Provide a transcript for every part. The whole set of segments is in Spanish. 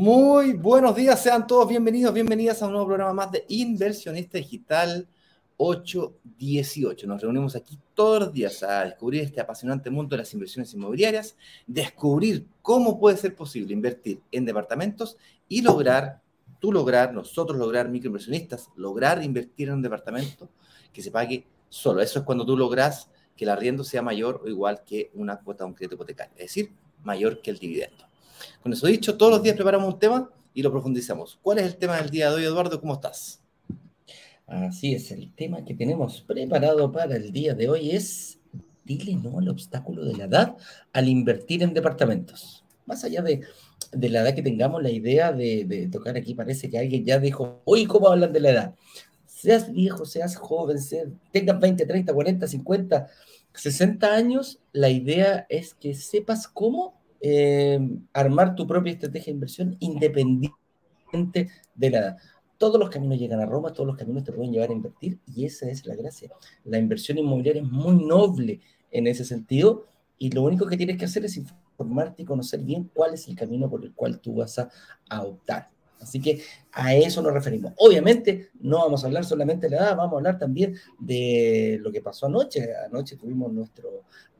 Muy buenos días, sean todos bienvenidos, bienvenidas a un nuevo programa más de Inversionista Digital 818. Nos reunimos aquí todos los días a descubrir este apasionante mundo de las inversiones inmobiliarias, descubrir cómo puede ser posible invertir en departamentos y lograr, tú lograr, nosotros lograr, microinversionistas, lograr invertir en un departamento que se pague solo. Eso es cuando tú logras que el arriendo sea mayor o igual que una cuota de un crédito hipotecario, es decir, mayor que el dividendo. Con eso dicho, todos los días preparamos un tema y lo profundizamos. ¿Cuál es el tema del día de hoy, Eduardo? ¿Cómo estás? Así es, el tema que tenemos preparado para el día de hoy es dile no al obstáculo de la edad al invertir en departamentos. Más allá de, la edad que tengamos, la idea de, tocar aquí parece que alguien ya dijo, oye, ¿cómo hablan de la edad? Seas viejo, seas joven, tengas 20, 30, 40, 50, 60 años, la idea es que sepas cómo eh, armar tu propia estrategia de inversión independiente de la edad. Todos los caminos llegan a Roma, todos los caminos te pueden llevar a invertir y esa es la gracia. La inversión inmobiliaria es muy noble en ese sentido y lo único que tienes que hacer es informarte y conocer bien cuál es el camino por el cual tú vas a, a optar. Así que a eso nos referimos. Obviamente no vamos a hablar solamente de la edad, vamos a hablar también de lo que pasó anoche. Anoche tuvimos nuestra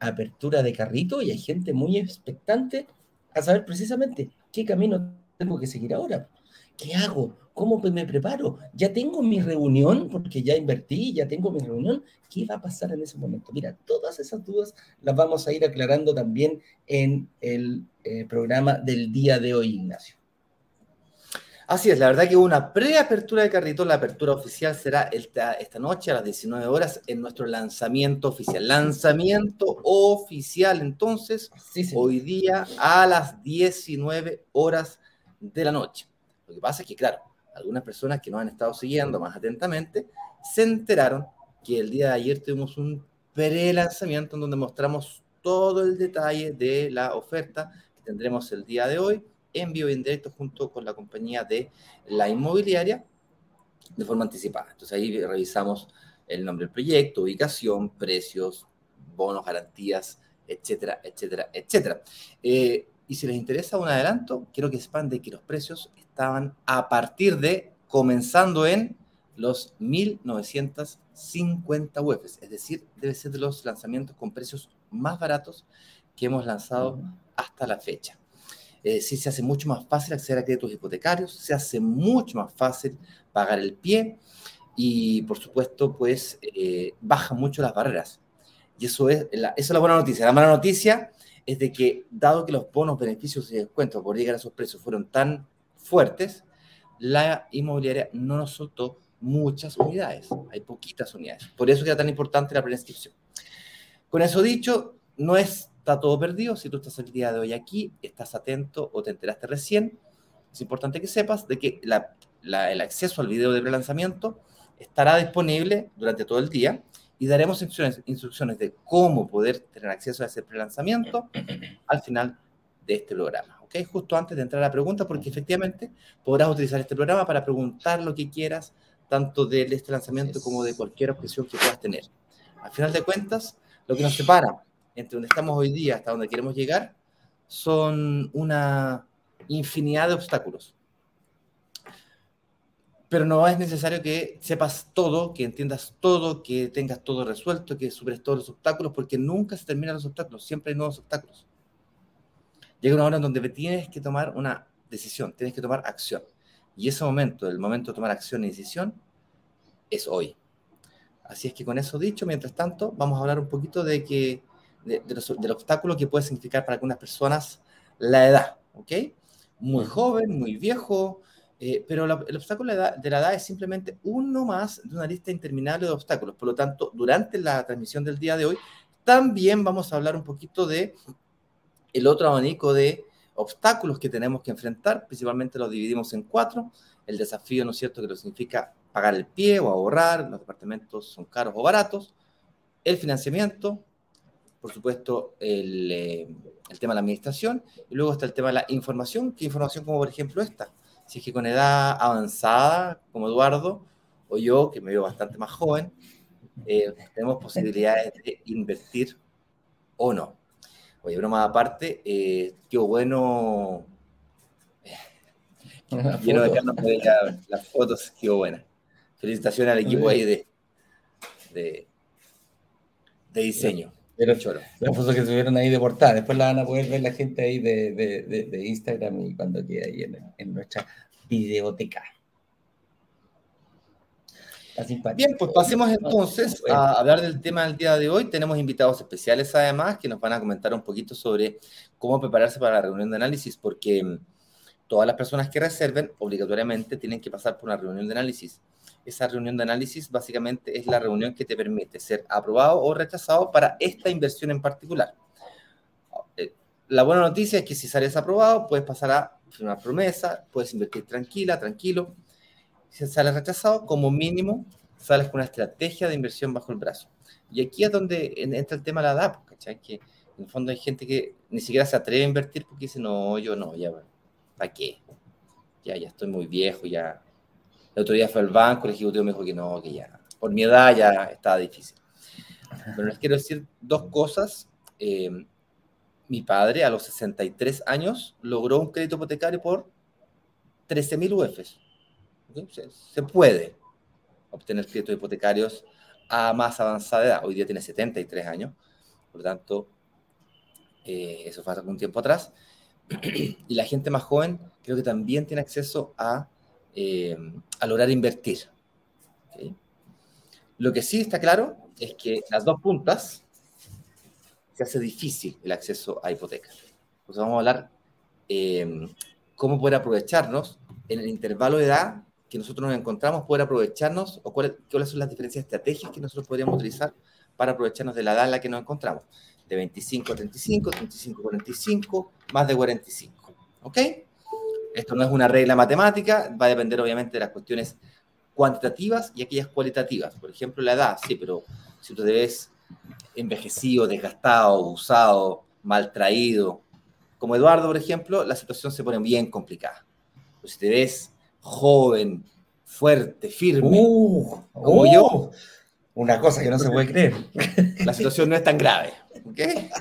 apertura de carrito y hay gente muy expectante a saber precisamente qué camino tengo que seguir ahora. ¿Qué hago? ¿Cómo me preparo? Ya tengo mi reunión, porque ya invertí, ya tengo mi reunión. ¿Qué va a pasar en ese momento? Mira, todas esas dudas las vamos a ir aclarando también en el eh, programa del día de hoy, Ignacio. Así es, la verdad que hubo una preapertura de carrito, la apertura oficial será esta, esta, noche a las 19 horas en nuestro lanzamiento oficial. Lanzamiento oficial entonces, hoy día a las 19 horas de la noche. Lo que pasa es que, claro, algunas personas que nos han estado siguiendo más atentamente se enteraron que el día de ayer tuvimos un pre-lanzamiento en donde mostramos todo el detalle de la oferta que tendremos el día de hoy en vivo y en directo junto con la compañía de la inmobiliaria de forma anticipada. Entonces ahí revisamos el nombre del proyecto, ubicación, precios, bonos, garantías, etcétera, etcétera, etcétera. Eh, y si les interesa un adelanto, quiero que sepan de que los precios estaban a partir de, comenzando en los 1950 UFs, es decir, debe ser de los lanzamientos con precios más baratos que hemos lanzado hasta la fecha eh, sí se hace mucho más fácil acceder a créditos hipotecarios, se hace mucho más fácil pagar el pie y, por supuesto, pues eh, baja mucho las barreras. Y eso es, la, eso es la buena noticia. La mala noticia es de que, dado que los bonos, beneficios y descuentos por llegar a esos precios fueron tan fuertes, la inmobiliaria no nos soltó muchas unidades, hay poquitas unidades. Por eso era tan importante la preinscripción. Con eso dicho, no es está todo perdido. Si tú estás el día de hoy aquí, estás atento o te enteraste recién, es importante que sepas de que el acceso al video de prelanzamiento estará disponible durante todo el día y daremos instrucciones, instrucciones de cómo poder tener acceso a ese prelanzamiento al final de este programa. ¿ok? Justo antes de entrar a la pregunta, porque efectivamente podrás utilizar este programa para preguntar lo que quieras, tanto de este lanzamiento como de cualquier objeción que puedas tener. Al final de cuentas, lo que nos separa entre donde estamos hoy día hasta donde queremos llegar, son una infinidad de obstáculos. Pero no es necesario que sepas todo, que entiendas todo, que tengas todo resuelto, que superes todos los obstáculos, porque nunca se terminan los obstáculos, siempre hay nuevos obstáculos. Llega una hora en donde tienes que tomar una decisión, tienes que tomar acción. Y ese momento, el momento de tomar acción y decisión, es hoy. Así es que con eso dicho, mientras tanto, vamos a hablar un poquito de que del obstáculo que puede significar para algunas personas la edad, ¿ok? Muy joven, muy viejo, eh, pero el obstáculo de la, edad, es simplemente uno más de una lista interminable de obstáculos. Por lo tanto, durante la transmisión del día de hoy, también vamos a hablar un poquito de el otro abanico de obstáculos que tenemos que enfrentar, principalmente los dividimos en cuatro. El desafío, ¿no es cierto?, que lo significa pagar el pie o ahorrar, los departamentos son caros o baratos, el financiamiento, por supuesto, eh, el, tema de la administración, y luego está el tema de la información, que información como por ejemplo esta. Si es que con edad avanzada, como Eduardo, o yo, que me veo bastante más joven, eh, tenemos posibilidades de invertir o no. Oye, broma aparte, eh, qué bueno Quiero dejarnos las fotos, qué buena. Felicitaciones al equipo ahí de, de, diseño. Pero las fotos que subieron ahí de portada, después la van a poder ver la gente ahí de, de Instagram y cuando quede ahí en, en nuestra videoteca. Bien, pues pasemos entonces a hablar del tema del día de hoy. Tenemos invitados especiales además que nos van a comentar un poquito sobre cómo prepararse para la reunión de análisis, porque mm, todas las personas que reserven obligatoriamente tienen que pasar por una reunión de análisis. Esa reunión de análisis básicamente es la reunión que te permite ser aprobado o rechazado para esta inversión en particular. Eh, la buena noticia es que si sales aprobado, puedes pasar a firmar promesa, puedes invertir tranquila, tranquilo si sales rechazado, como mínimo sales con una estrategia de inversión bajo el brazo. Y aquí es donde entra el tema de la edad, ¿cachai? Que en el fondo hay gente que ni siquiera se atreve a invertir porque dice, no, yo no, ya, ¿para qué? Ya, ya estoy muy viejo, ya. El otro día fue al banco, el ejecutivo me dijo que no, que ya, por mi edad ya estaba difícil. Pero les quiero decir dos cosas. Eh, mi padre a los 63 años logró un crédito hipotecario por 13.000 UFs. Se, puede obtener créditos hipotecarios a más avanzada edad. Hoy día tiene 73 años, por lo tanto, eh, eso fue hace algún tiempo atrás. y la gente más joven creo que también tiene acceso a, eh, a lograr invertir. Lo que sí está claro es que las dos puntas se hace difícil el acceso a hipotecas. Entonces vamos a hablar eh, cómo poder aprovecharnos en el intervalo de edad que nosotros nos encontramos, poder aprovecharnos o cuáles, son las diferentes estrategias que nosotros podríamos utilizar para aprovecharnos de la edad en la que nos encontramos. De 25 a 35, 35 a 45, más de 45. ¿Ok? Esto no es una regla matemática, va a depender obviamente de las cuestiones cuantitativas y aquellas cualitativas. Por ejemplo, la edad, sí, pero si tú te ves envejecido, desgastado, usado, maltraído, como Eduardo, por ejemplo, la situación se pone bien complicada. Pues si te ves joven, fuerte, firme, uh, como yo, uh. una cosa que no se puede creer. La situación no es tan grave.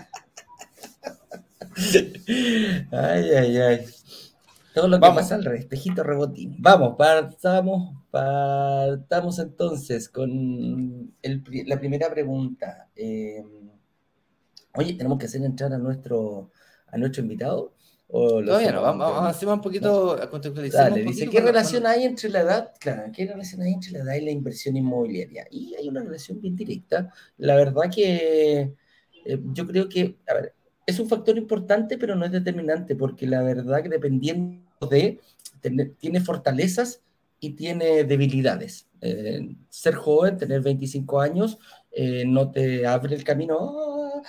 Ay, ay, ay. Todo lo que pasa al espejito rebotín. Vamos, partamos, partamos entonces con la primera pregunta. Eh, oye, tenemos que hacer entrar a nuestro, a nuestro invitado. Todavía no, vamos, vamos, hacer un poquito a contextualizar. Dale, dice, ¿qué relación hay entre la edad? Claro, ¿qué relación hay entre la edad y la inversión inmobiliaria? Y hay una relación bien directa. La verdad que eh, yo creo que, a ver, es un factor importante, pero no es determinante, porque la verdad que dependiendo de, tiene fortalezas y tiene debilidades. Eh, ser joven, tener 25 años, eh, no te abre el camino,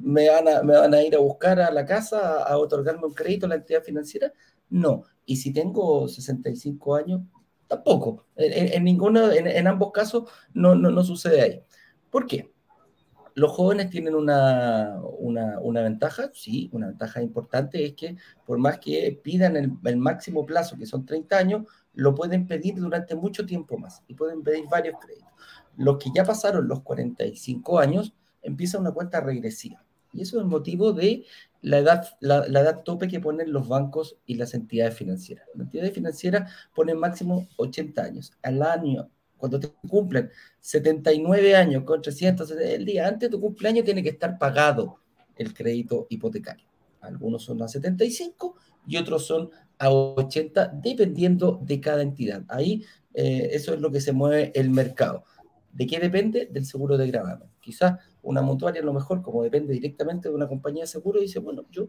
me van, a, me van a ir a buscar a la casa a otorgarme un crédito a la entidad financiera. No. Y si tengo 65 años, tampoco. En, ninguno, en, ambos casos no, no, sucede ahí. ¿Por qué? Los jóvenes tienen una, una, ventaja, sí, una ventaja importante es que por más que pidan el, máximo plazo, que son 30 años, lo pueden pedir durante mucho tiempo más y pueden pedir varios créditos. Los que ya pasaron los 45 años, empieza una cuenta regresiva. Y eso es el motivo de la edad, la, edad tope que ponen los bancos y las entidades financieras. Las entidades financieras ponen máximo 80 años. Al año, cuando te cumplen 79 años con 300, el día antes de tu cumpleaños tiene que estar pagado el crédito hipotecario. Algunos son a 75 y otros son a 80, dependiendo de cada entidad. Ahí eh, eso es lo que se mueve el mercado. ¿De qué depende? Del seguro de gravamen. Quizás una mutuaria a lo mejor, como depende directamente de una compañía de seguro, dice, bueno, yo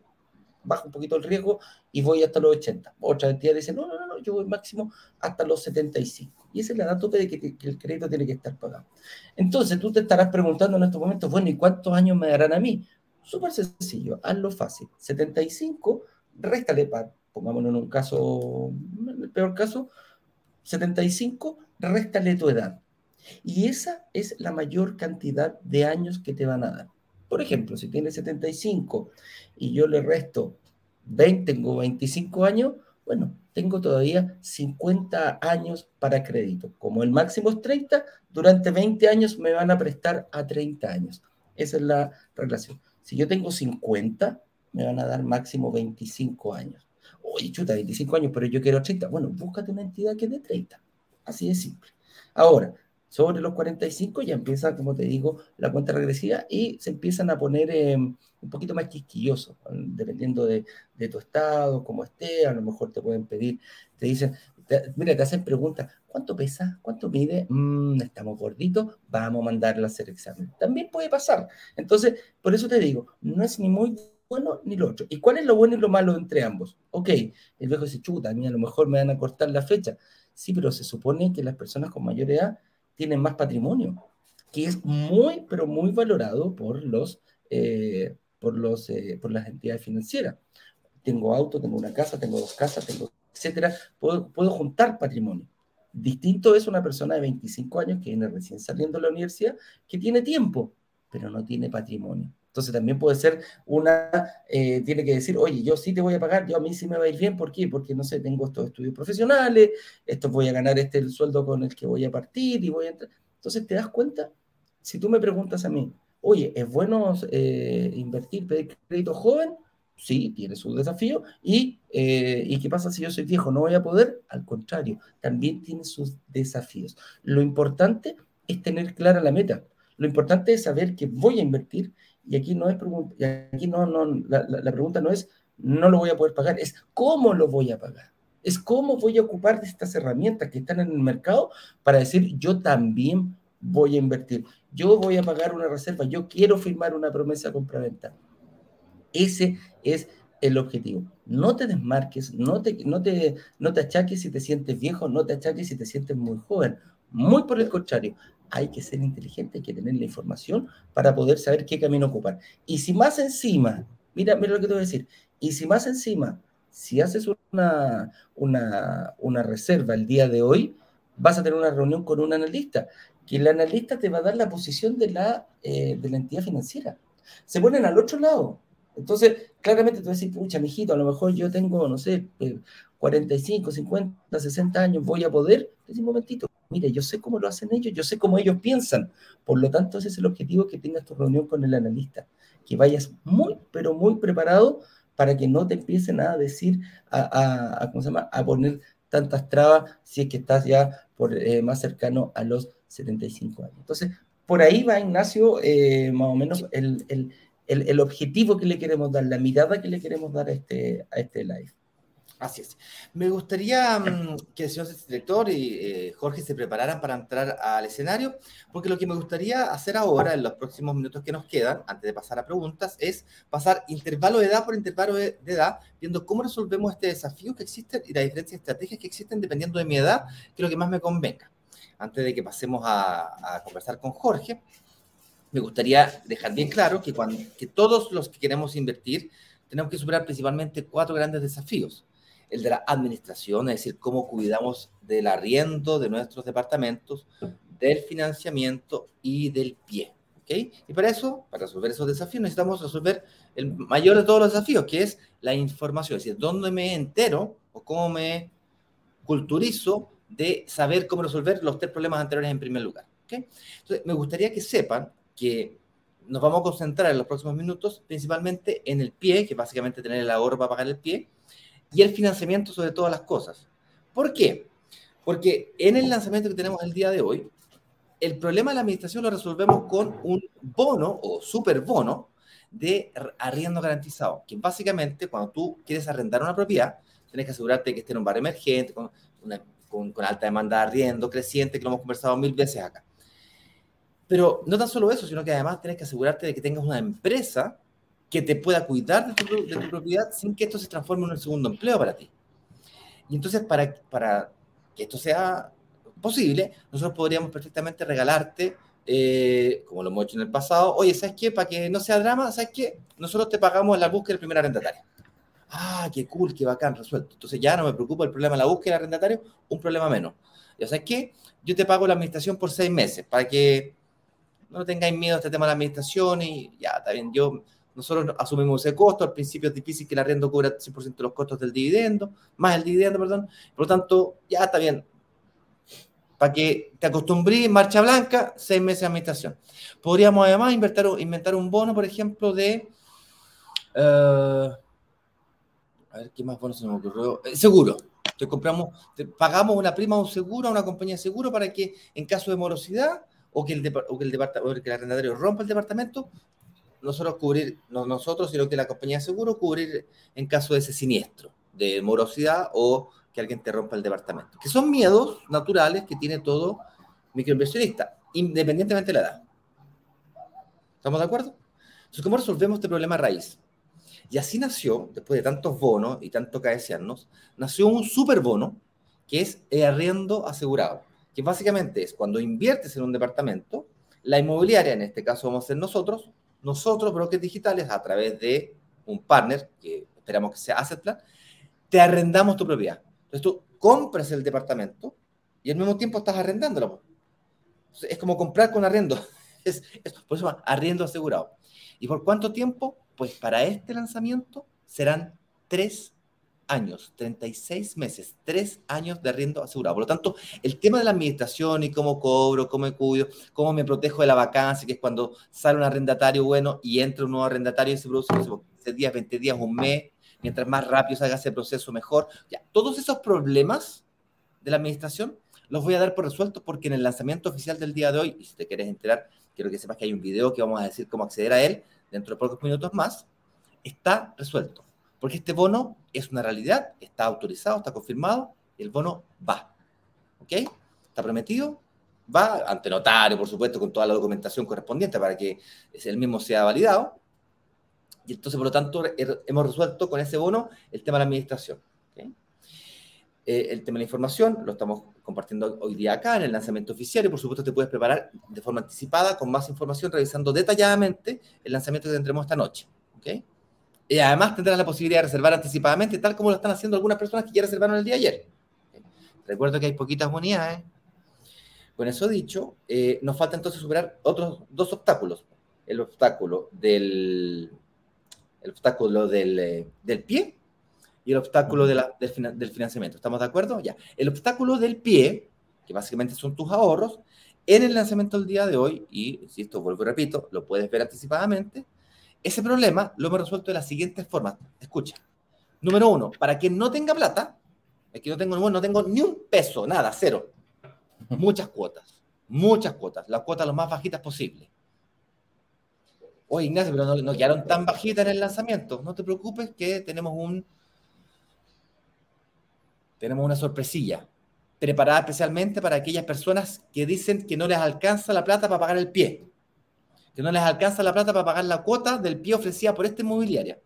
bajo un poquito el riesgo y voy hasta los 80. Otra entidad dice, no, no, no, yo voy máximo hasta los 75. Y esa es la edad tope de que, el crédito tiene que estar pagado. Entonces tú te estarás preguntando en estos momentos, bueno, ¿y cuántos años me darán a mí? Súper sencillo, hazlo fácil. 75, réstale, para, pongámonos en un caso, en el peor caso, 75, réstale tu edad. Y esa es la mayor cantidad de años que te van a dar. Por ejemplo, si tienes 75 y yo le resto 20, tengo 25 años, bueno, tengo todavía 50 años para crédito. Como el máximo es 30, durante 20 años me van a prestar a 30 años. Esa es la relación. Si yo tengo 50, me van a dar máximo 25 años. oye, chuta, 25 años, pero yo quiero 30. Bueno, búscate una entidad que de 30. Así de simple. Ahora, sobre los 45 ya empieza, como te digo, la cuenta regresiva y se empiezan a poner em, un poquito más quisquillosos, dependiendo de, tu estado, cómo esté, a lo mejor te pueden pedir, te dicen, mira, te hacen preguntas, ¿cuánto pesa? ¿Cuánto mide? Mm, estamos gorditos, vamos a mandarla a hacer examen. También puede pasar. Entonces, por eso te digo, no es ni muy bueno ni lo otro. ¿Y cuál es lo bueno y lo malo entre ambos? Ok, el viejo dice, chuta, a mí a lo mejor me van a cortar la fecha. Sí, pero se supone que las personas con mayor edad tienen más patrimonio, que es muy, pero muy valorado por, los, eh, por, los, eh, por las entidades financieras. Tengo auto, tengo una casa, tengo dos casas, tengo etcétera, puedo, puedo juntar patrimonio. Distinto es una persona de 25 años que viene recién saliendo de la universidad, que tiene tiempo, pero no tiene patrimonio. Entonces también puede ser una, eh, tiene que decir, oye, yo sí te voy a pagar, yo a mí sí me va a ir bien, ¿por qué? Porque, no sé, tengo estos estudios profesionales, esto voy a ganar este el sueldo con el que voy a partir y voy a entrar. Entonces, ¿te das cuenta? Si tú me preguntas a mí, oye, ¿es bueno eh, invertir, pedir crédito joven? Sí, tiene su desafío. ¿Y, eh, ¿Y qué pasa si yo soy viejo? ¿No voy a poder? Al contrario, también tiene sus desafíos. Lo importante es tener clara la meta. Lo importante es saber que voy a invertir y aquí no es aquí no, no la, pregunta no es no lo voy a poder pagar, es cómo lo voy a pagar. Es cómo voy a ocupar de estas herramientas que están en el mercado para decir yo también voy a invertir. Yo voy a pagar una reserva, yo quiero firmar una promesa compra-venta. Ese es el objetivo. No te desmarques, no te, no, te, no te achaques si te sientes viejo, no te achaques si te sientes muy joven. Muy por el contrario, hay que ser inteligente, hay que tener la información para poder saber qué camino ocupar. Y si más encima, mira, mira lo que te voy a decir, y si más encima, si haces una, una, una reserva el día de hoy, vas a tener una reunión con un analista, que el analista te va a dar la posición de la, eh, de la entidad financiera. Se ponen al otro lado. Entonces, claramente tú vas a decir, pucha, mijito, a lo mejor yo tengo, no sé, 45, 50, 60 años, voy a poder. Decir, un momentito, mire, yo sé cómo lo hacen ellos, yo sé cómo ellos piensan. Por lo tanto, ese es el objetivo que tengas tu reunión con el analista, que vayas muy, pero muy preparado para que no te empiecen a decir, a, ¿cómo se llama? a poner tantas trabas si es que estás ya por, eh, más cercano a los 75 años. Entonces, por ahí va, Ignacio, eh, más o menos el, el, el, objetivo que le queremos dar, la mirada que le queremos dar a este, a este live. Así es. Me gustaría mm, que el señor director y eh, Jorge se prepararan para entrar al escenario, porque lo que me gustaría hacer ahora, en los próximos minutos que nos quedan, antes de pasar a preguntas, es pasar intervalo de edad por intervalo de, edad, viendo cómo resolvemos este desafío que existe y las diferentes estrategias que existen dependiendo de mi edad, que es lo que más me convenga. Antes de que pasemos a, a conversar con Jorge, me gustaría dejar bien claro que, cuando, que todos los que queremos invertir tenemos que superar principalmente cuatro grandes desafíos el de la administración, es decir, cómo cuidamos del arriendo de nuestros departamentos, del financiamiento y del pie. ¿okay? Y para eso, para resolver esos desafíos, necesitamos resolver el mayor de todos los desafíos, que es la información, es decir, dónde me entero o cómo me culturizo de saber cómo resolver los tres problemas anteriores en primer lugar. ¿okay? Entonces, me gustaría que sepan que nos vamos a concentrar en los próximos minutos principalmente en el pie, que básicamente tener el ahorro para pagar el pie, y el financiamiento sobre todas las cosas. ¿Por qué? Porque en el lanzamiento que tenemos el día de hoy, el problema de la administración lo resolvemos con un bono o super bono de arriendo garantizado, que básicamente cuando tú quieres arrendar una propiedad, tienes que asegurarte que esté en un barrio emergente, con, con, con alta demanda de arriendo creciente, que lo hemos conversado mil veces acá. Pero no tan solo eso, sino que además tienes que asegurarte de que tengas una empresa que te pueda cuidar de tu, propiedad sin que esto se transforme en un segundo empleo para ti. Y entonces, para, para que esto sea posible, nosotros podríamos perfectamente regalarte, eh, como lo hemos hecho en el pasado, oye, ¿sabes qué? Para que no sea drama, ¿sabes qué? Nosotros te pagamos la búsqueda del primer arrendatario. Ah, qué cool, qué bacán, resuelto. Entonces ya no me preocupa el problema de la búsqueda del arrendatario, un problema menos. ¿Ya sabes qué? Yo te pago la administración por seis meses para que no tengáis miedo a este tema de la administración y ya, está bien, yo nosotros asumimos ese costo, al principio es difícil que el arriendo cubra 100% de los costos del dividendo, más el dividendo, perdón. Por lo tanto, ya está bien. Para que te acostumbres, marcha blanca, seis meses de administración. Podríamos además inventar, inventar un bono, por ejemplo, de... Uh, ver, ¿qué más bueno se me ocurrió? Eh, seguro. Te compramos, pagamos una prima a un seguro, a una compañía de seguro, para que en caso de morosidad o que el, o que el, o que el arrendatario rompa el departamento, nosotros cubrir, no nosotros, sino que la compañía de seguro cubrir en caso de ese siniestro, de morosidad o que alguien te rompa el departamento. Que son miedos naturales que tiene todo microinversionista, independientemente de la edad. ¿Estamos de acuerdo? Entonces, ¿cómo resolvemos este problema raíz? Y así nació, después de tantos bonos y tanto caeciarnos, nació un superbono que es el arriendo asegurado, que básicamente es cuando inviertes en un departamento, la inmobiliaria, en este caso vamos a ser nosotros, nosotros, brokers digitales, a través de un partner, que esperamos que sea Assetplan, te arrendamos tu propiedad. Entonces tú compras el departamento y al mismo tiempo estás arrendándolo. Es como comprar con arriendo. Es, por eso arriendo asegurado. ¿Y por cuánto tiempo? Pues para este lanzamiento serán tres años, 36 meses, tres años de arriendo asegurado. Por lo tanto, el tema de la administración y cómo cobro, cómo me cuido, cómo me protejo de la vacancia, que es cuando sale un arrendatario bueno y entra un nuevo arrendatario y se produce 10 días, 20 días, un mes, mientras más rápido se haga ese proceso, mejor. Ya, todos esos problemas de la administración los voy a dar por resueltos porque en el lanzamiento oficial del día de hoy, y si te quieres enterar, quiero que sepas que hay un video que vamos a decir cómo acceder a él dentro de pocos minutos más, está resuelto. Porque este bono es una realidad, está autorizado, está confirmado, el bono va. ¿Ok? Está prometido, va ante notario, por supuesto, con toda la documentación correspondiente para que el mismo sea validado. Y entonces, por lo tanto, hemos resuelto con ese bono el tema de la administración. Eh, el tema de la información lo estamos compartiendo hoy día acá en el lanzamiento oficial y por supuesto te puedes preparar de forma anticipada con más información revisando detalladamente el lanzamiento que tendremos esta noche. ¿okay? Y además tendrás la posibilidad de reservar anticipadamente, tal como lo están haciendo algunas personas que ya reservaron el día ayer. Recuerdo que hay poquitas unidades. Con eso dicho, eh, nos falta entonces superar otros dos obstáculos. El obstáculo del, el obstáculo del, eh, del pie y el obstáculo del, del, financiamiento. ¿Estamos de acuerdo? Ya. El obstáculo del pie, que básicamente son tus ahorros, en el lanzamiento del día de hoy, y si esto vuelvo y repito, lo puedes ver anticipadamente, ese problema lo hemos resuelto de la siguiente forma. Escucha. Número uno, para quien no tenga plata, aquí no tengo, no tengo ni un peso, nada, cero. Muchas cuotas, muchas cuotas, las cuotas lo más bajitas posible. Oye, Ignacio, pero no, quedaron tan bajitas en el lanzamiento. No te preocupes que tenemos un tenemos una sorpresilla preparada especialmente para aquellas personas que dicen que no les alcanza la plata para pagar el pie que no les alcanza la plata para pagar la cuota del pie ofrecida por esta inmobiliaria.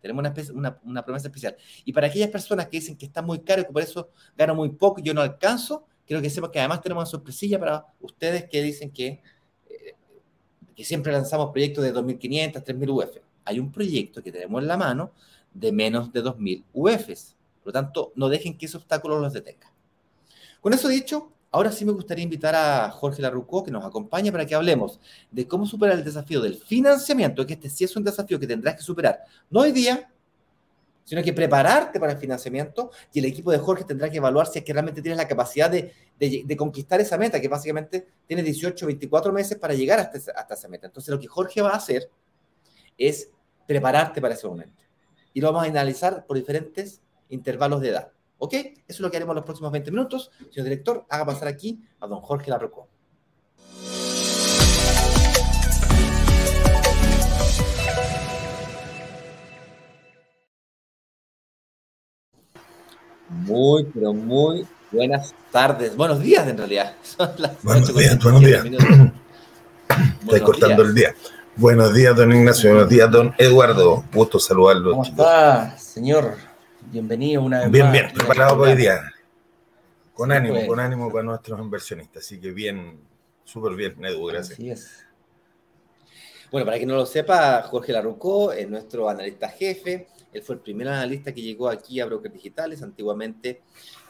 Tenemos una, una, promesa especial. Y para aquellas personas que dicen que está muy caro y que por eso gano muy poco y yo no alcanzo, quiero que sepan que además tenemos una sorpresilla para ustedes que dicen que, eh, que siempre lanzamos proyectos de 2.500, 3.000 UF. Hay un proyecto que tenemos en la mano de menos de 2.000 UFs. Por lo tanto, no dejen que ese obstáculo los detenga. Con eso dicho, Ahora sí me gustaría invitar a Jorge Larrucó que nos acompañe para que hablemos de cómo superar el desafío del financiamiento, que este sí es un desafío que tendrás que superar, no hoy día, sino que prepararte para el financiamiento y el equipo de Jorge tendrá que evaluar si es que realmente tienes la capacidad de, conquistar esa meta, que básicamente tiene 18, 24 meses para llegar hasta, hasta esa meta. Entonces lo que Jorge va a hacer es prepararte para ese momento. Y lo vamos a analizar por diferentes intervalos de edad. ¿Ok? Eso es lo que haremos los próximos 20 minutos. Señor director, haga pasar aquí a don Jorge Larroco. Muy, pero muy buenas tardes. Buenos días, en realidad. buenos días, buenos días. Estoy cortando el día. Buenos días, don Ignacio. Buenos días, don Eduardo. Gusto saludarlo. ¿Cómo está, señor? Bienvenido una vez bien, Bien, preparado para hoy día. Con ánimo, pues. con ánimo para nuestros inversionistas. Así que bien, súper bien, Edu, gracias. Así es. Bueno, para quien no lo sepa, Jorge Larrucó es nuestro analista jefe. Él fue el primer analista que llegó aquí a Brokers Digitales. Antiguamente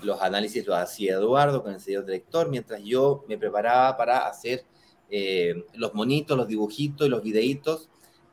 los análisis los hacía Eduardo con el señor director, mientras yo me preparaba para hacer eh, los monitos, los dibujitos y los videitos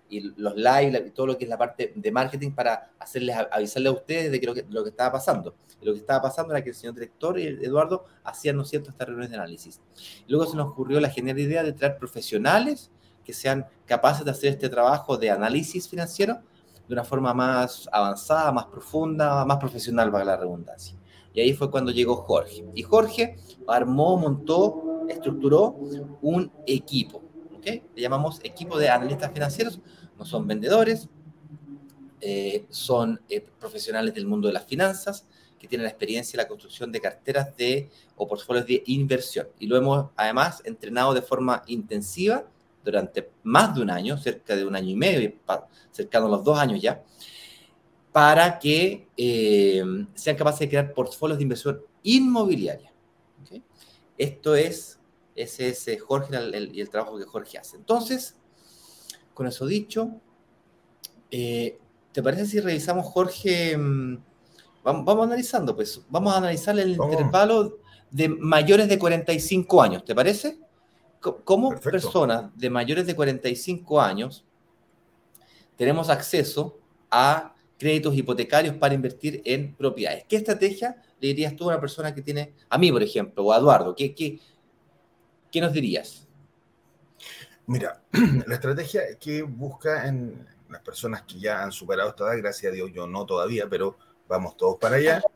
y los live y todo lo que es la parte de marketing para hacerles avisarles a ustedes de que lo, que lo que estaba pasando. Y lo que estaba pasando era que el señor director y Eduardo hacían, ¿no cierto?, estas reuniones de análisis. Luego se nos ocurrió la genial idea de traer profesionales que sean capaces de hacer este trabajo de análisis financiero de una forma más avanzada, más profunda, más profesional, para la redundancia. Y ahí fue cuando llegó Jorge. Y Jorge armó, montó, estructuró un equipo. ¿okay? Le llamamos equipo de analistas financieros. No son vendedores, eh, son eh, profesionales del mundo de las finanzas que tienen la experiencia en la construcción de carteras de o portfolios de inversión. Y lo hemos además entrenado de forma intensiva durante más de un año, cerca de un año y medio, cercano a los dos años ya, para que eh, sean capaces de crear portfolios de inversión inmobiliaria. Esto es, ese es Jorge y el trabajo que Jorge hace. Entonces, con eso dicho, eh, ¿te parece si revisamos, Jorge? Mm, vamos, vamos, analizando, pues, vamos a analizar el intervalo de mayores de 45 años, ¿te parece? ¿Cómo personas de mayores de 45 años tenemos acceso a créditos hipotecarios para invertir en propiedades? ¿Qué estrategia le dirías tú a una persona que tiene, a mí por ejemplo, o a Eduardo? ¿Qué, qué, qué nos dirías? Mira, la estrategia que busca en las personas que ya han superado esta edad, gracias a Dios yo no todavía, pero vamos todos para allá.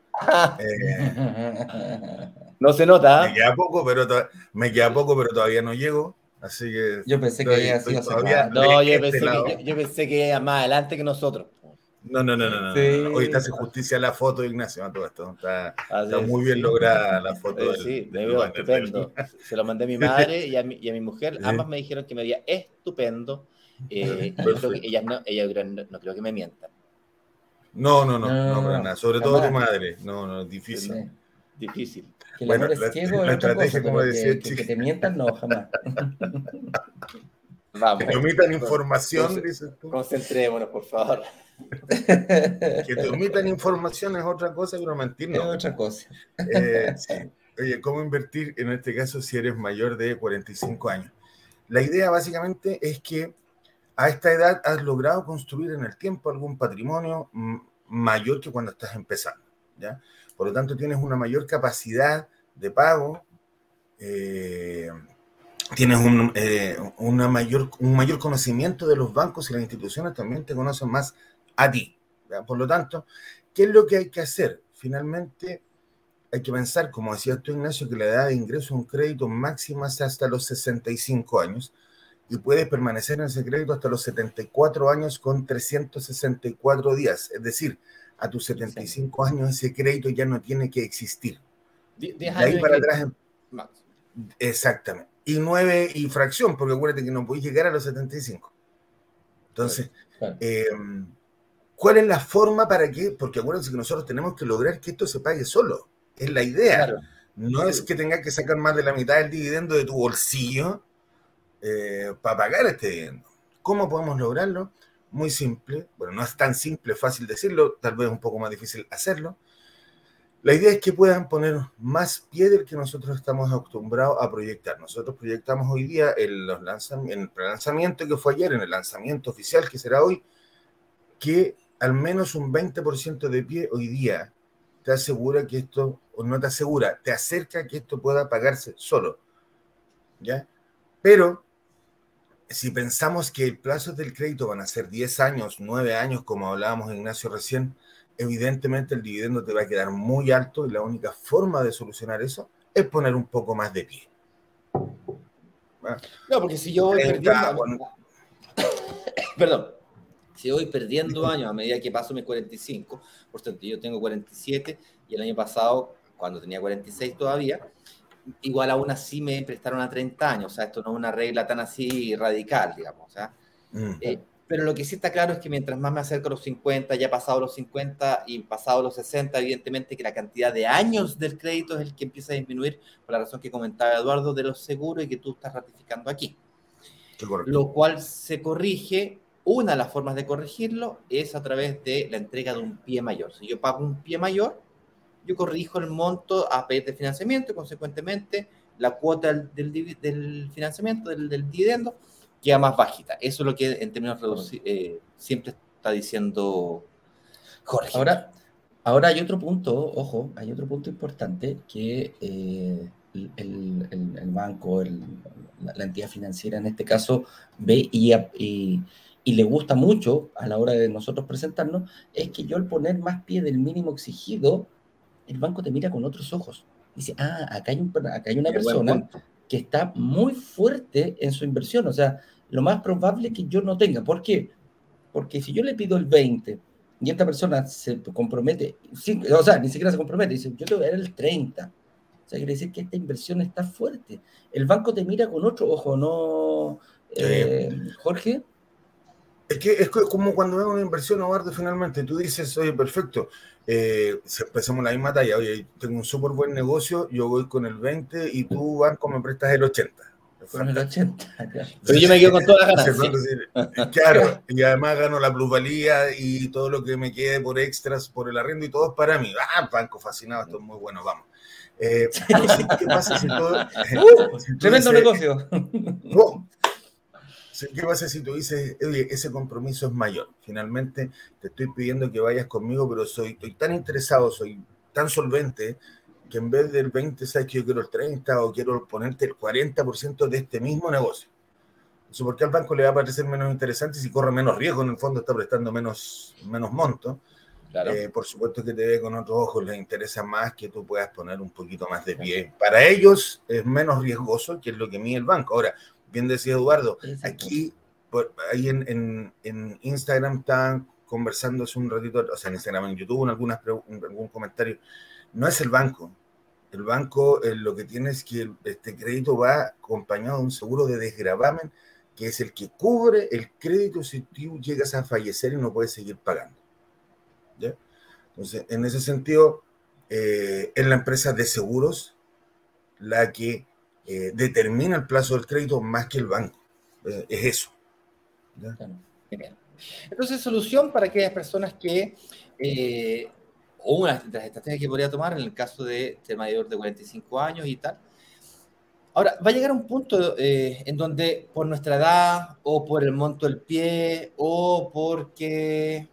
Eh, no se nota. Me queda poco, pero me queda poco, pero todavía no llego. Así que. Yo pensé que había sido No, yo pensé, que, yo, pensé que más adelante que nosotros. No, no, no, no. Hoy está hace justicia la foto de Ignacio, todo esto. Está, está muy bien lograda la foto. sí, me veo estupendo. Se lo mandé a mi madre y a mi, y a mi mujer. Ambas me dijeron que me veía estupendo. Eh, yo creo que ellas no, ellas no, creo que me mientan. No, no, no, no, para nada. Sobre todo tu madre. No, no, difícil. Difícil. Que el bueno, amor es ciego la estrategia, como decía que, que, te mientan, no, jamás. Vamos. Que te omitan información, dices tú. Concentrémonos, por favor. que te omitan información es otra cosa, pero mentir no. Es otra cosa. Eh, sí. Oye, ¿cómo invertir en este caso si eres mayor de 45 años? La idea básicamente es que a esta edad has logrado construir en el tiempo algún patrimonio mayor que cuando estás empezando. ¿ya? Por lo tanto, tienes una mayor capacidad de pago, eh, tienes un, eh, una mayor, un mayor conocimiento de los bancos y las instituciones también te conocen más a ti. Por lo tanto, ¿qué es lo que hay que hacer? Finalmente, hay que pensar, como decía tú, Ignacio, que la edad de ingreso a un crédito máxima es hasta los 65 años y puedes permanecer en ese crédito hasta los 74 años con 364 días. Es decir, a tus 75 años ese crédito ya no tiene que existir. De ahí para atrás. Exactamente. Y nueve y fracción, porque acuérdate que no puedes llegar a los 75. Entonces, em, ¿cuál es la forma para que? Porque acuérdense que nosotros tenemos que lograr que esto se pague solo. Es la idea. No es que tengas que sacar más de la mitad del dividendo de tu bolsillo eh, para pagar este dividendo. ¿Cómo podemos lograrlo? muy simple, bueno, no es tan simple, fácil decirlo, tal vez un poco más difícil hacerlo. La idea es que puedan poner más pie del que nosotros estamos acostumbrados a proyectar. Nosotros proyectamos hoy día en, los en el lanzamiento que fue ayer, en el lanzamiento oficial que será hoy, que al menos un 20% de pie hoy día te asegura que esto, o no te asegura, te acerca que esto pueda pagarse solo. ¿Ya? Pero si pensamos que el plazo del crédito van a ser 10 años, 9 años, como hablábamos Ignacio recién, evidentemente el dividendo te va a quedar muy alto y la única forma de solucionar eso es poner un poco más de pie. No, porque si yo voy perdiendo... Perdón. Si voy perdiendo años a medida que paso mis 45, por tanto yo tengo 47 y el año pasado, cuando tenía 46 todavía, igual aún así me prestaron a 30 años, o sea, esto no es una regla tan así radical, digamos, o sea, eh, pero lo que sí está claro es que mientras más me acerco a los 50, ya pasado los 50 y pasado los 60, evidentemente que la cantidad de años del crédito es el que empieza a disminuir, por la razón que comentaba Eduardo de los seguros y que tú estás ratificando aquí. Lo cual se corrige, una de las formas de corregirlo es a través de la entrega de un pie mayor. Si yo pago un pie mayor, yo corrijo el monto a pedir de financiamiento y consecuentemente la cuota del, financiamiento, del, dividendo, queda más bajita. Eso es lo que en términos reducidos eh, siempre está diciendo Jorge. Ahora, ahora hay otro punto, ojo, hay otro punto importante que eh, el, banco, la, entidad financiera en este caso, ve y, y, le gusta mucho a la hora de nosotros presentarnos, es que yo al poner más pie del mínimo exigido, el banco te mira con otros ojos. Dice, ah, acá hay, un, acá hay una persona que está muy fuerte en su inversión. O sea, lo más probable que yo no tenga. ¿Por qué? Porque si yo le pido el 20 y esta persona se compromete, o sea, ni siquiera se compromete, dice, yo te voy a dar el 30. O sea, quiere decir que esta inversión está fuerte. El banco te mira con otro ojo, ¿no, eh, Jorge? Es que es como cuando ves una inversión, Eduardo, finalmente tú dices, oye, perfecto, eh, empezamos la misma talla, oye, tengo un súper buen negocio, yo voy con el 20 y tú, banco, me prestas el 80. Con el 80, Pero yo me quedo con todas las ganas. Claro, y además gano la plusvalía y todo lo que me quede por extras, por el arriendo y todo es para mí. Ah, banco fascinado, esto es muy bueno, vamos. Eh, ¿Qué pasa si todo... Uh, tremendo negocio. ¿Qué pasa si tú dices, oye, ese compromiso es mayor? Finalmente te estoy pidiendo que vayas conmigo, pero soy, estoy tan interesado, soy tan solvente, que en vez del 20, sabes que yo quiero el 30 o quiero ponerte el 40% de este mismo negocio. Eso porque al banco le va a parecer menos interesante si corre menos riesgo, en el fondo está prestando menos, menos monto. Eh, por supuesto que te ve con otros ojos, les interesa más que tú puedas poner un poquito más de pie. Para ellos es menos riesgoso que es lo que mide el banco. Ahora, bien decía Eduardo, aquí, ahí en, Instagram están conversando hace un ratito, o sea, en Instagram, en YouTube, en, algunas, algún comentario, no es el banco. El banco eh, lo que tiene es que este crédito va acompañado de un seguro de desgravamen, que es el que cubre el crédito si tú llegas a fallecer y no puedes seguir pagando. ¿Ya? Entonces, en ese sentido, eh, es la empresa de seguros la que eh, determina el plazo del crédito más que el banco. Eh, es eso. Entonces, solución para aquellas personas que, eh, o una de las estrategias que podría tomar en el caso de ser mayor de 45 años y tal. Ahora, va a llegar un punto en donde por nuestra edad o por el monto del pie o porque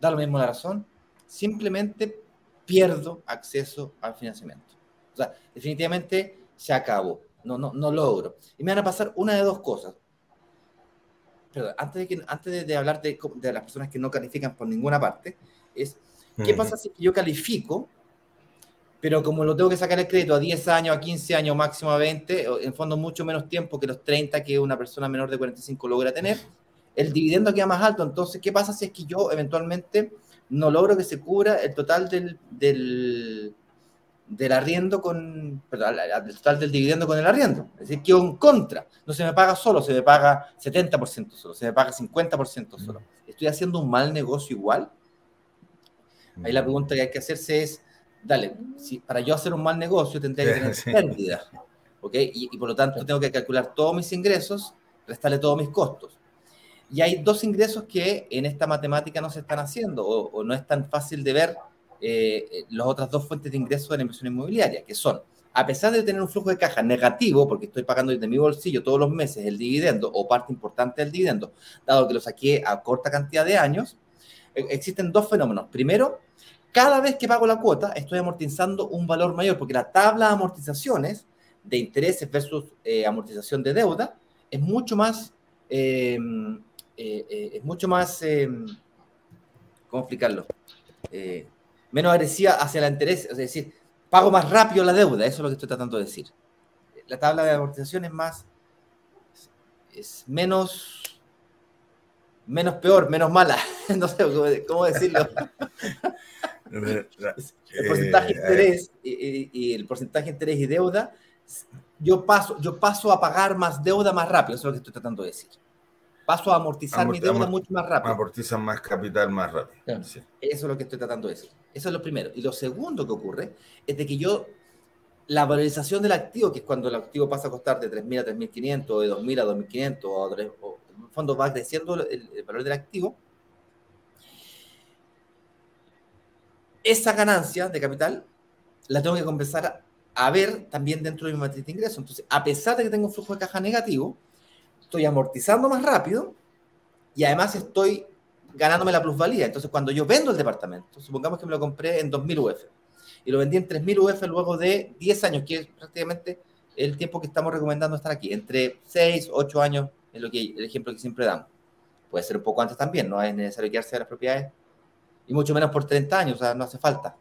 da lo mismo la razón, simplemente pierdo acceso al financiamiento. O sea, definitivamente se acabó. No, no, no logro. Y me van a pasar una de dos cosas. Pero antes de, que, antes de, hablar de, de, las personas que no califican por ninguna parte, es, ¿qué pasa si yo califico, pero como lo tengo que sacar el crédito a 10 años, a 15 años, máximo a 20, en fondo mucho menos tiempo que los 30 que una persona menor de 45 logra tener, el dividendo queda más alto. Entonces, ¿qué pasa si es que yo eventualmente no logro que se cubra el total del, del del arriendo con, perdón, el total del dividendo con el arriendo. Es decir, que en contra. No se me paga solo, se me paga 70% solo, se me paga 50% solo. ¿Estoy haciendo un mal negocio igual? Ahí la pregunta que hay que hacerse es, dale, si para yo hacer un mal negocio tendría que tener pérdida, ¿ok? Y, por lo tanto tengo que calcular todos mis ingresos, restarle todos mis costos. Y hay dos ingresos que en esta matemática no se están haciendo o, o no es tan fácil de ver eh, las otras dos fuentes de ingreso de la inversión inmobiliaria, que son, a pesar de tener un flujo de caja negativo, porque estoy pagando desde mi bolsillo todos los meses el dividendo o parte importante del dividendo, dado que lo saqué a corta cantidad de años, eh, existen dos fenómenos. Primero, cada vez que pago la cuota, estoy amortizando un valor mayor, porque la tabla de amortizaciones de intereses versus eh, amortización de deuda es mucho más, em, es mucho más, ¿cómo explicarlo? Menos agresiva hacia la interés, es decir, pago más rápido la deuda, eso es lo que estoy tratando de decir. La tabla de amortización es más, es menos, menos peor, menos mala, no sé cómo decirlo. el porcentaje de interés y, el porcentaje de interés y deuda, yo paso, yo paso a pagar más deuda más rápido, eso es lo que estoy tratando de decir paso a amortizar mi deuda mucho más rápido. Amortizan más capital más rápido. Eso es lo que estoy tratando de decir. Eso es lo primero. Y lo segundo que ocurre es de que yo, la valorización del activo, que es cuando el activo pasa a costar de 3.000 a 3.500, o de 2.000 a 2.500, o, o en el fondo va creciendo el, valor del activo, esa ganancia de capital la tengo que compensar a, ver también dentro de mi matriz de ingresos. Entonces, a pesar de que tengo un flujo de caja negativo, estoy amortizando más rápido y además estoy ganándome la plusvalía. Entonces, cuando yo vendo el departamento, supongamos que me lo compré en 2.000 UF y lo vendí en 3.000 UF luego de 10 años, que es prácticamente el tiempo que estamos recomendando estar aquí, entre 6, 8 años, es lo que, el ejemplo que siempre damos. Puede ser un poco antes también, no es necesario quedarse de las propiedades, y mucho menos por 30 años, o sea, no hace falta.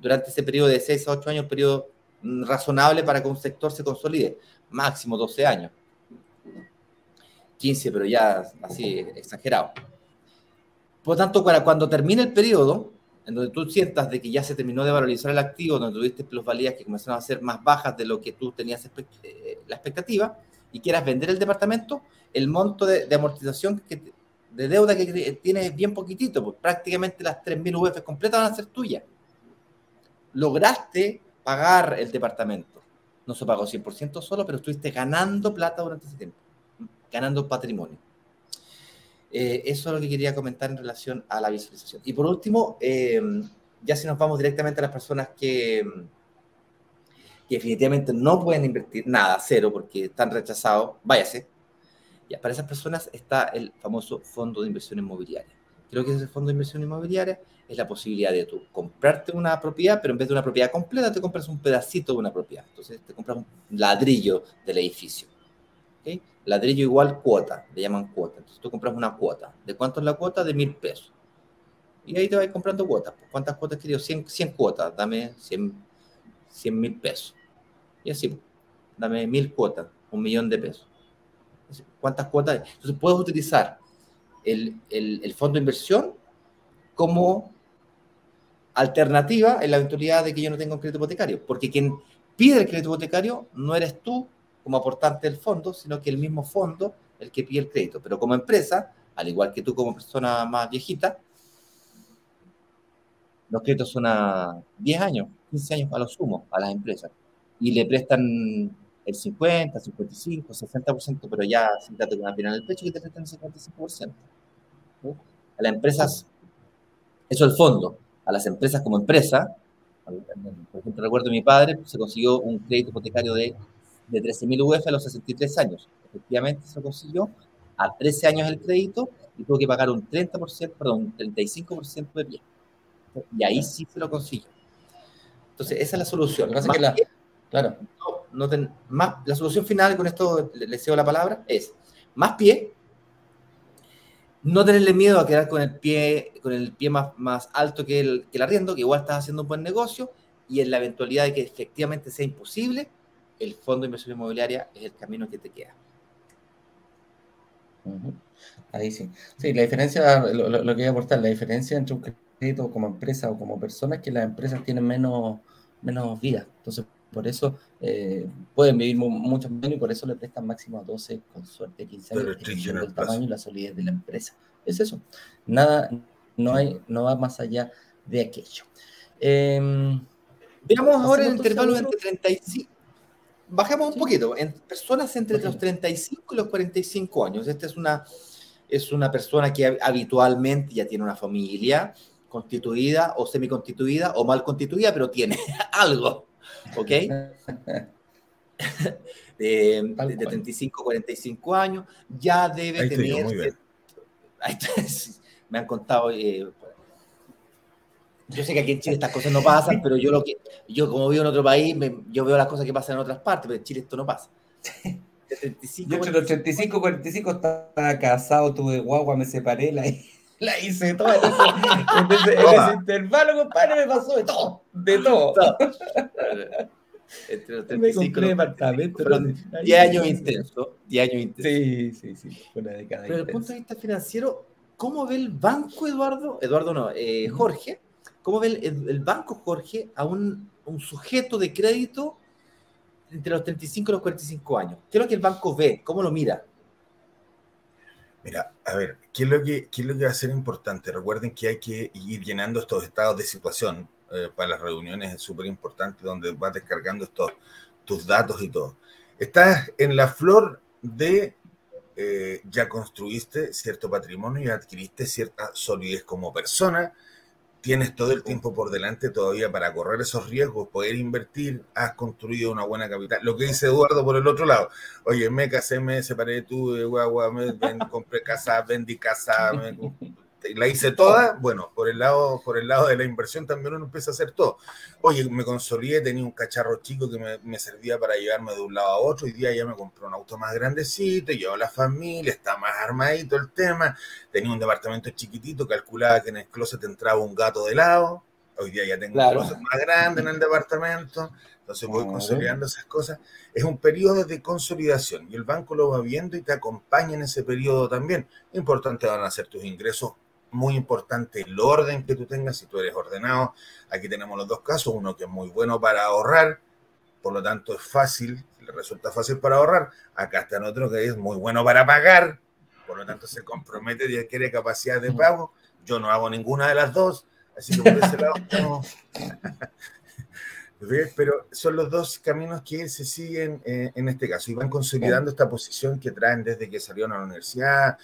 Durante ese periodo de 6 a 8 años, periodo razonable para que un sector se consolide, máximo 12 años. 15, pero ya así exagerado. Por lo tanto, para cuando termine el periodo, en donde tú sientas de que ya se terminó de valorizar el activo, donde tuviste plusvalías que comenzaron a ser más bajas de lo que tú tenías eh, la expectativa, y quieras vender el departamento, el monto de, amortización de deuda que tienes es bien poquitito, pues prácticamente las 3.000 UF completas van a ser tuyas. Lograste pagar el departamento. No se pagó 100% solo, pero estuviste ganando plata durante ese tiempo ganando patrimonio. Eh, eso es lo que quería comentar en relación a la visualización. Y por último, eh, ya si nos vamos directamente a las personas que, que, definitivamente no pueden invertir nada, cero, porque están rechazados, váyase. Ya, para esas personas está el famoso fondo de inversión inmobiliaria. Creo que ese fondo de inversión inmobiliaria es la posibilidad de tú comprarte una propiedad, pero en vez de una propiedad completa, te compras un pedacito de una propiedad. Entonces, te compras un ladrillo del edificio. Ladrillo igual cuota, le llaman cuota. Entonces tú compras una cuota. ¿De cuánto es la cuota? De mil pesos. Y ahí te vas comprando cuotas. ¿Cuántas cuotas querido? 100, 100 cuotas, dame 100 mil pesos. Y así, dame mil cuotas, un millón de pesos. ¿Cuántas cuotas? Entonces puedes utilizar el, el, el fondo de inversión como alternativa en la eventualidad de que yo no tenga un crédito hipotecario. Porque quien pide el crédito hipotecario no eres tú, como aportante del fondo, sino que el mismo fondo el que pide el crédito. Pero como empresa, al igual que tú como persona más viejita, los créditos son a 10 años, 15 años a lo sumo a las empresas. Y le prestan el 50, 55, 60%, pero ya siéntate con una pena en el pecho que te prestan el 55%. A las empresas, eso es el fondo. A las empresas como empresa, por ejemplo, recuerdo a mi padre, se consiguió un crédito hipotecario de de 13.000 UF a los 63 años. Efectivamente se consiguió a 13 años el crédito y tuvo que pagar un 30%, perdón, un 35% de pie. Y ahí sí se lo consiguió. Entonces, esa es la solución. la, claro. No, más, la solución final, con esto le cedo la palabra, es más pie, no tenerle miedo a quedar con el pie, con el pie más, más alto que el, que el arriendo, que igual estás haciendo un buen negocio, y en la eventualidad de que efectivamente sea imposible, el fondo de inversión inmobiliaria es el camino que te queda. Ahí sí. Sí, la diferencia, lo, que voy a aportar, la diferencia entre un crédito como empresa o como persona es que las empresas tienen menos, menos vida. Entonces, por eso eh, pueden vivir mucho menos y por eso le prestan máximo a 12, con suerte 15 años, dependiendo el tamaño y la solidez de la empresa. Es eso. Nada, no, hay, no va más allá de aquello. Em, Veamos ahora el intervalo entre 35 bajemos un poquito, en personas entre los 35 y los 45 años. Esta es una, es una persona que habitualmente ya tiene una familia constituida o semiconstituida o mal constituida, pero tiene algo, ¿ok? de, 35 45 años, ya debe tener... me han contado eh, yo sé que aquí en Chile estas cosas no pasan, pero yo lo que yo como vivo en otro país, yo veo las cosas que pasan en otras partes, pero en Chile esto no pasa. De 35, yo entre los 35 45 estaba casado, tuve guagua, me separé, la, la hice toda. En ese, en ese, intervalo, compadre, me pasó de todo, de todo. Entre los 35 me departamento. 10 años intensos, 10 años intensos. Sí, sí, sí, una década Pero desde el punto de vista financiero, ¿cómo ve el banco, Eduardo? Eduardo no, eh, Jorge, ¿Cómo ve el, banco, Jorge, a un, sujeto de crédito entre los 35 y los 45 años? ¿Qué es lo que el banco ve? ¿Cómo lo mira? Mira, a ver, ¿qué es lo que, qué es lo que va a ser importante? Recuerden que hay que ir llenando estos estados de situación eh, para las reuniones, es súper importante, donde vas descargando estos, tus datos y todo. Estás en la flor de eh, ya construiste cierto patrimonio y adquiriste cierta solidez como persona, tienes todo el tiempo por delante todavía para correr esos riesgos, poder invertir, has construido una buena capital. Lo que dice Eduardo por el otro lado, oye, me casé, me separé de tú, de guagua, me compré casa, vendí casa, la hice toda, bueno, por el lado, por el lado de la inversión también uno empieza a hacer todo. Oye, me consolidé, tenía un cacharro chico que me, servía para llevarme de un lado a otro, hoy día ya me compré un auto más grandecito, llevo a la familia, está más armadito el tema, tenía un departamento chiquitito, calculaba que en el closet entraba un gato de lado, hoy día ya tengo un closet más grande en el departamento, entonces voy consolidando esas cosas. Es un periodo de consolidación y el banco lo va viendo y te acompaña en ese periodo también. Importante van a ser tus ingresos muy importante el orden que tú tengas, si tú eres ordenado. Aquí tenemos los dos casos, uno que es muy bueno para ahorrar, por lo tanto es fácil, le resulta fácil para ahorrar. Acá está en otro que es muy bueno para pagar, por lo tanto se compromete y adquiere capacidad de pago. Yo no hago ninguna de las dos, así que por ese lado no. Pero son los dos caminos que se siguen eh, en este caso y van consolidando esta posición que traen desde que salieron a la universidad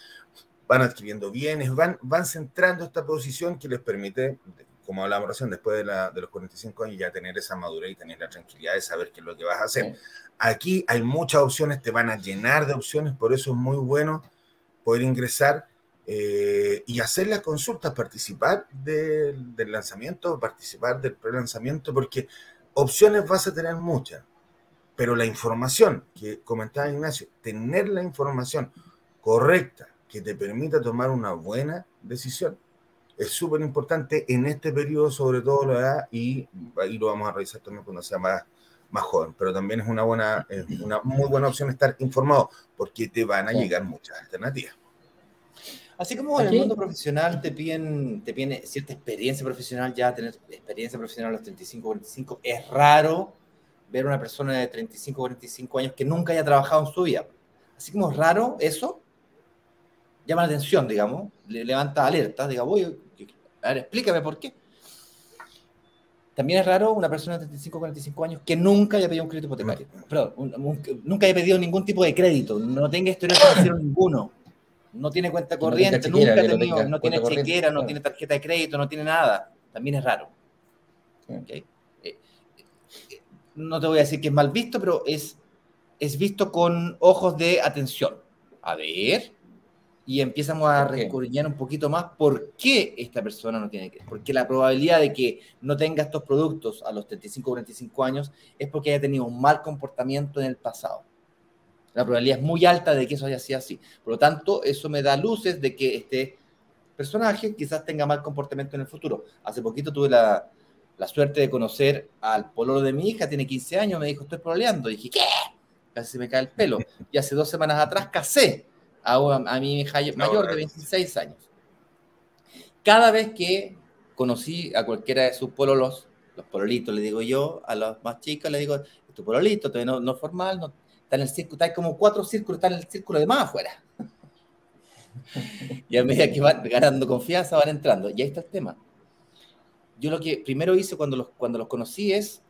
van adquiriendo bienes, van, van centrando esta posición que les permite, como hablamos recién, después de, la, de los 45 años ya tener esa madurez y tener la tranquilidad de saber qué es lo que vas a hacer. Aquí hay muchas opciones, te van a llenar de opciones, por eso es muy bueno poder ingresar eh, y hacer las consultas, participar del, del lanzamiento, participar del pre-lanzamiento, porque opciones vas a tener muchas, pero la información que comentaba Ignacio, tener la información correcta, que te permita tomar una buena decisión. Es súper importante en este periodo, sobre todo la edad, y ahí lo vamos a revisar también cuando sea más, más joven, pero también es una, buena, una muy buena opción estar informado, porque te van a llegar muchas alternativas. Así como en el mundo profesional te piden, te piden cierta experiencia profesional, ya tener experiencia profesional a los 35, 45, es raro ver una persona de 35, 45 años que nunca haya trabajado en su vida. Así como es raro eso, llama la atención, digamos, le levanta alerta, diga, voy, a ver, explícame por qué. También es raro una persona de 35, 45 años que nunca haya pedido un crédito hipotecario. Perdón, nunca haya pedido ningún tipo de crédito, no tenga historial financiero ninguno, no tiene cuenta corriente, nunca ha tenido, no, tiene chequera, no tiene tarjeta de crédito, no tiene nada. También es raro. Eh, eh, no te voy a decir que es mal visto, pero es, es visto con ojos de atención. A ver, y empezamos a recorrer un poquito más por qué esta persona no tiene que. Porque la probabilidad de que no tenga estos productos a los 35 o 45 años es porque haya tenido un mal comportamiento en el pasado. La probabilidad es muy alta de que eso haya sido así. Por lo tanto, eso me da luces de que este personaje quizás tenga mal comportamiento en el futuro. Hace poquito tuve la, la suerte de conocer al pololo de mi hija, tiene 15 años, me dijo, estoy proleando. Y dije, ¿qué? Casi se me cae el pelo. Y hace dos semanas atrás casé a, mi hija mayor de 26 años. Cada vez que conocí a cualquiera de sus pololos, los pololitos, le digo yo, a los más chicos le digo, tu pololito, todavía no, no formal, no, está en el círculo, está como cuatro círculos, está en el círculo de más afuera. y a medida que van ganando confianza, van entrando. Y ahí está el tema. Yo lo que primero hice cuando los, cuando los conocí es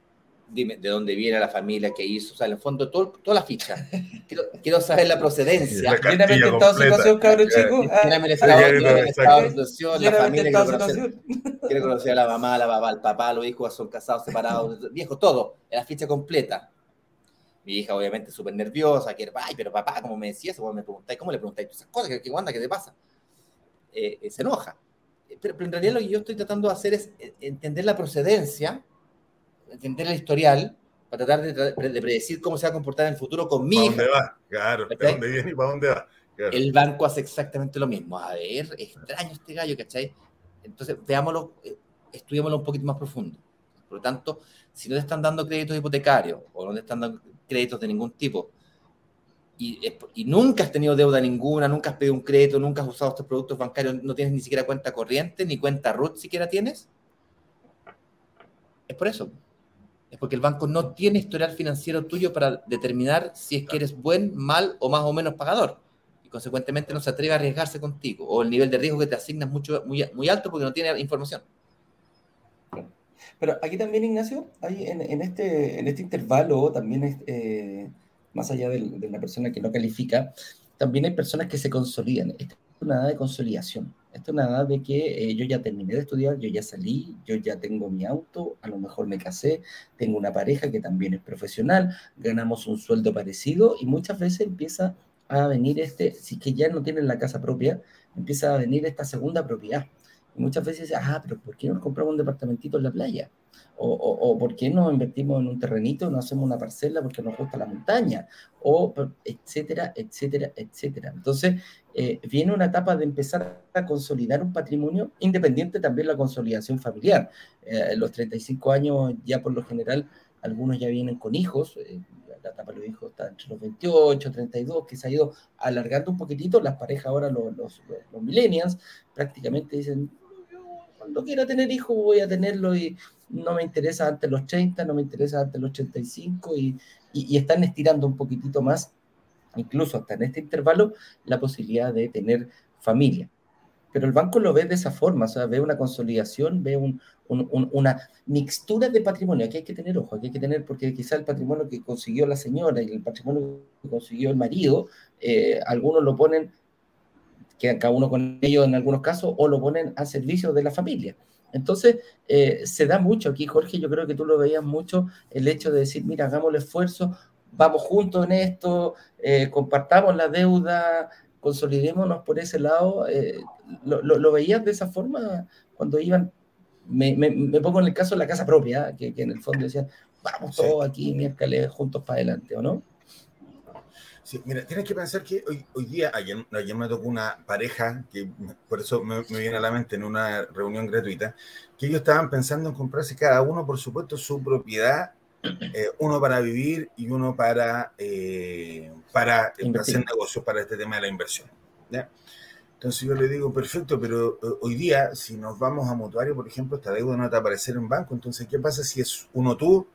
dime de dónde viene la familia que hizo, o sea, en el fondo, todo, toda la ficha. Quiero, quiero saber la procedencia. ¿Tiene estado situación, cabrón chico? Tiene estado de situación, la familia quiero conocer, quiero conocer a la mamá, a la papá, al papá, los hijos son casados, separados, viejo, todo, en la ficha completa. Mi hija, obviamente, súper nerviosa, quiere, ay, pero papá, como me decías, me preguntáis, ¿cómo le preguntáis esas cosas? ¿Qué, qué onda? ¿Qué te pasa? Eh, eh, se enoja. Pero, pero en realidad lo que yo estoy tratando de hacer es eh, entender la procedencia entender el historial para tratar de, predecir cómo se va a comportar en el futuro con mi ¿Para dónde va? Claro, ¿de dónde viene y para dónde va? El banco hace exactamente lo mismo. A ver, extraño este gallo, ¿cachai? Entonces, veámoslo, eh, estudiémoslo un poquito más profundo. Por lo tanto, si no te están dando créditos hipotecarios o no te están dando créditos de ningún tipo y, y, nunca has tenido deuda ninguna, nunca has pedido un crédito, nunca has usado estos productos bancarios, no tienes ni siquiera cuenta corriente, ni cuenta RUT siquiera tienes, es por eso es porque el banco no tiene historial financiero tuyo para determinar si es que eres buen, mal o más o menos pagador. Y consecuentemente no se atreve a arriesgarse contigo. O el nivel de riesgo que te asigna es mucho, muy, muy alto porque no tiene información. Pero aquí también, Ignacio, hay en, este, en este intervalo, también eh, más allá de, de, una persona que no califica, también hay personas que se consolidan. Esta es una edad de consolidación. Esta es una edad de que eh, yo ya terminé de estudiar, yo ya salí, yo ya tengo mi auto, a lo mejor me casé, tengo una pareja que también es profesional, ganamos un sueldo parecido y muchas veces empieza a venir este, si que ya no tienen la casa propia, empieza a venir esta segunda propiedad. Muchas veces, ah, pero ¿por qué no compramos un departamentito en la playa? O, o, ¿por qué no invertimos en un terrenito, no hacemos una parcela porque nos gusta la montaña? O etcétera, etcétera, etcétera. Entonces, eh, viene una etapa de empezar a consolidar un patrimonio, independiente también la consolidación familiar. Eh, los 35 años ya por lo general, algunos ya vienen con hijos, eh, la etapa de los hijos está entre los 28, 32, que se ha ido alargando un poquitito, las parejas ahora, los, los, los millennials, prácticamente dicen, cuando quiera tener hijos voy a tenerlo y no me interesa antes los 30, no me interesa antes los 85 y, están estirando un poquitito más, incluso hasta en este intervalo, la posibilidad de tener familia. Pero el banco lo ve de esa forma, o ve una consolidación, ve un, un, una mixtura de patrimonio. Aquí hay que tener ojo, aquí hay que tener, porque quizá el patrimonio que consiguió la señora y el patrimonio que consiguió el marido, eh, algunos lo ponen, quedan cada uno con ellos en algunos casos, o lo ponen a servicio de la familia. Entonces, eh, se da mucho aquí, Jorge, yo creo que tú lo veías mucho, el hecho de decir, mira, hagamos el esfuerzo, vamos juntos en esto, eh, compartamos la deuda, consolidémonos por ese lado. Eh, lo, lo, veías de esa forma cuando iban? Me, me, me, pongo en el caso de la casa propia, que, que en el fondo decían, vamos todos aquí, miércoles, juntos para adelante, ¿o no? Sí, mira, tienes que pensar que hoy, hoy día, ayer, ayer, me tocó una pareja, que por eso me, me, viene a la mente en una reunión gratuita, que ellos estaban pensando en comprarse cada uno, por supuesto, su propiedad, eh, uno para vivir y uno para, eh, para hacer negocios, para este tema de la inversión. ¿ya? Entonces yo le digo, perfecto, pero eh, hoy día, si nos vamos a mutuario, por ejemplo, esta deuda no a aparecer en banco, entonces, ¿qué pasa si es uno tú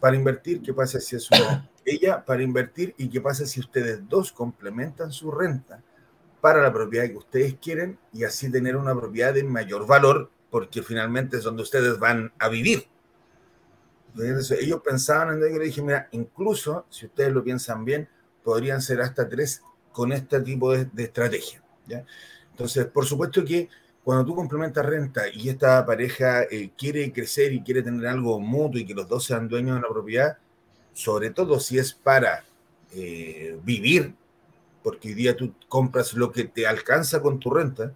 para invertir? ¿Qué pasa si es uno ella para invertir? ¿Y qué pasa si ustedes dos complementan su renta para la propiedad que ustedes quieren y así tener una propiedad de mayor valor? Porque finalmente es donde ustedes van a vivir. Entonces, ellos pensaban en yo le dije, mira, incluso si ustedes lo piensan bien, podrían ser hasta tres con este tipo de, de estrategia. ¿ya? Entonces, por supuesto que cuando tú complementas renta y esta pareja eh, quiere crecer y quiere tener algo mutuo y que los dos sean dueños de la propiedad, sobre todo si es para eh, vivir, porque hoy día tú compras lo que te alcanza con tu renta,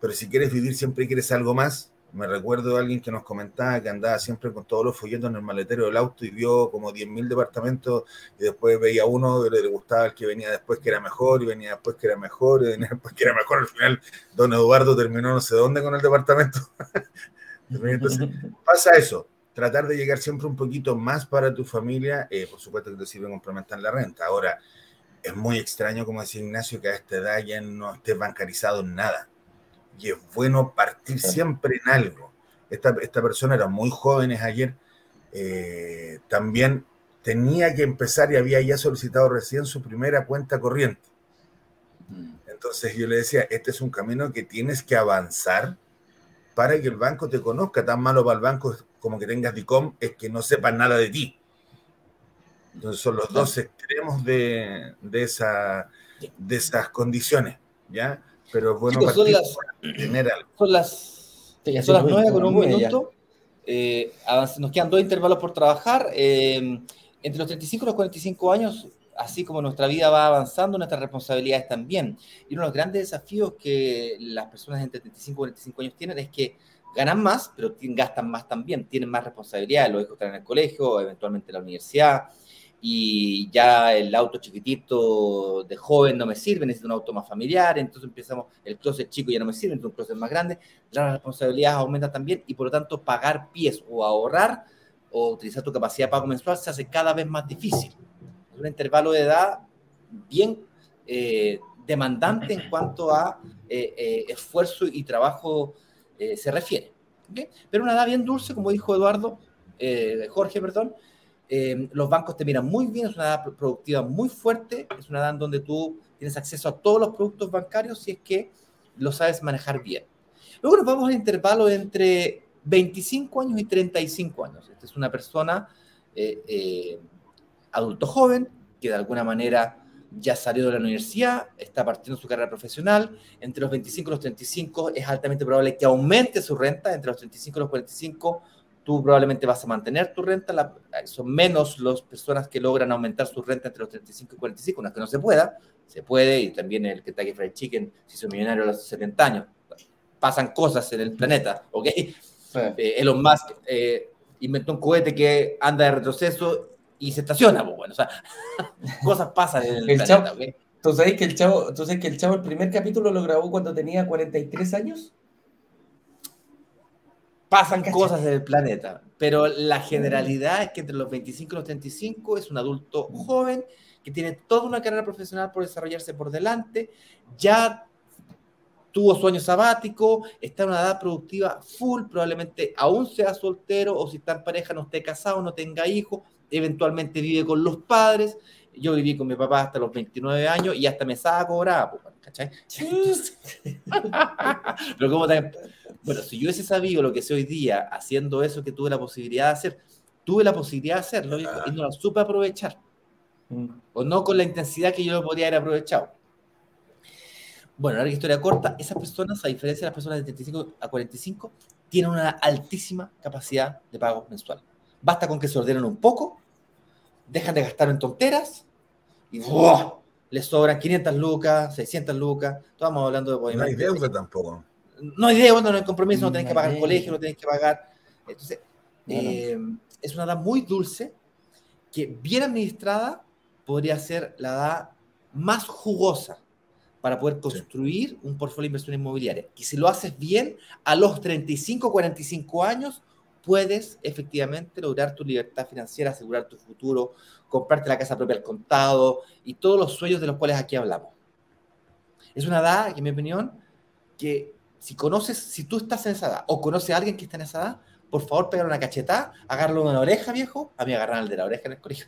pero si quieres vivir siempre quieres algo más, me recuerdo de alguien que nos comentaba que andaba siempre con todos los folletos en el maletero del auto y vio como 10.000 departamentos y después veía uno, le, le gustaba el que venía después que era mejor y venía después que era mejor y venía después que era mejor. Al final, don Eduardo terminó no sé dónde con el departamento. Pasa eso. Tratar de llegar siempre un poquito más para tu familia, eh, por supuesto que te sirve complementar la renta. Ahora, es muy extraño, como decía Ignacio, que a esta edad ya no estés bancarizado en nada y es bueno partir siempre en algo. Esta, esta persona era muy joven ayer, eh, también tenía que empezar y había ya solicitado recién su primera cuenta corriente. Mm. Entonces yo le decía, este es un camino que tienes que avanzar para que el banco te conozca. Tan malo para el banco como que tengas DICOM es que no sepan nada de ti. Entonces son los dos extremos de, de, esa, de esas condiciones, ¿ya? Pero bueno, Chicos, son, las, son las, son las 9 con un minuto. Eh, nos quedan dos intervalos por trabajar. Eh, entre los 35 y los 45 años, así como nuestra vida va avanzando, nuestras responsabilidades también. Y uno de los grandes desafíos que las personas entre 35 y 45 años tienen es que ganan más, pero gastan más también, tienen más responsabilidades, los hijos están en el colegio, eventualmente en la universidad, y ya el auto chiquitito de joven no me sirve, necesito un auto más familiar, entonces empezamos, el closet chico ya no me sirve, entonces un closet más grande, las responsabilidades aumentan también y por lo tanto pagar pies o ahorrar o utilizar tu capacidad de pago mensual se hace cada vez más difícil. Es un intervalo de edad bien eh, demandante en cuanto a eh, eh, esfuerzo y trabajo eh, se refiere. Pero una edad bien dulce, como dijo Eduardo, eh, Jorge, perdón, eh, los bancos te miran muy bien, es una edad productiva muy fuerte, es una edad en donde tú tienes acceso a todos los productos bancarios si es que lo sabes manejar bien. Luego nos vamos al intervalo entre 25 años y 35 años. Esta es una persona adulto joven que de alguna manera ya salió de la universidad, está partiendo su carrera profesional. Entre los 25 y los 35 es altamente probable que aumente su renta. Entre los 35 y los 45 tú probablemente vas a mantener tu renta, son menos las personas que logran aumentar su renta entre los 35 y 45, una que no se pueda, se puede, y también el Kentucky Fried Chicken, si son millonarios a los 70 años, pasan cosas en el planeta, ¿ok? Sí. Eh, Elon Musk eh, inventó un cohete que anda de retroceso y se estaciona, pues bueno, o sea, cosas pasan en el, planeta, ¿Tú sabes que el chavo, tú sabes que el chavo el primer capítulo lo grabó cuando tenía 43 años? Pasan cosas en el planeta, pero la generalidad es que entre los 25 y los 35 es un adulto joven que tiene toda una carrera profesional por desarrollarse por delante, ya tuvo sueño sabático, está en una edad productiva full, probablemente aún sea soltero o si está en pareja no esté casado, no tenga hijos, eventualmente vive con los padres. Yo viví con mi papá hasta los 29 años y hasta me estaba cobrada, ¿cachai? Pero como también, bueno, si yo hubiese sabido lo que sé hoy día haciendo eso que tuve la posibilidad de hacer, tuve la posibilidad de hacerlo y, no la supe aprovechar. Mm. O no con la intensidad que yo lo podría haber aprovechado. Bueno, larga historia corta, esas personas, a diferencia de las personas de 35 a 45, tienen una altísima capacidad de pago mensual. Basta con que se ordenen un poco, dejan de gastar en tonteras y les sobran 500 lucas, 600 lucas. Estamos hablando de... No hay deuda tampoco no hay deuda, no hay compromiso, no tienes que pagar el colegio, no tienes que pagar. Entonces, eh, es una edad muy dulce que bien administrada podría ser la edad más jugosa para poder construir un portfolio de inversión inmobiliaria. Y si lo haces bien, a los 35, 45 años, puedes efectivamente lograr tu libertad financiera, asegurar tu futuro, comprarte la casa propia al contado y todos los sueños de los cuales aquí hablamos. Es una edad, en mi opinión, que si conoces, si tú estás en esa edad o conoces a alguien que está en esa edad, por favor, pegar una cachetada, agarrarlo de la oreja, viejo. A mí agarran el de la oreja en el colegio.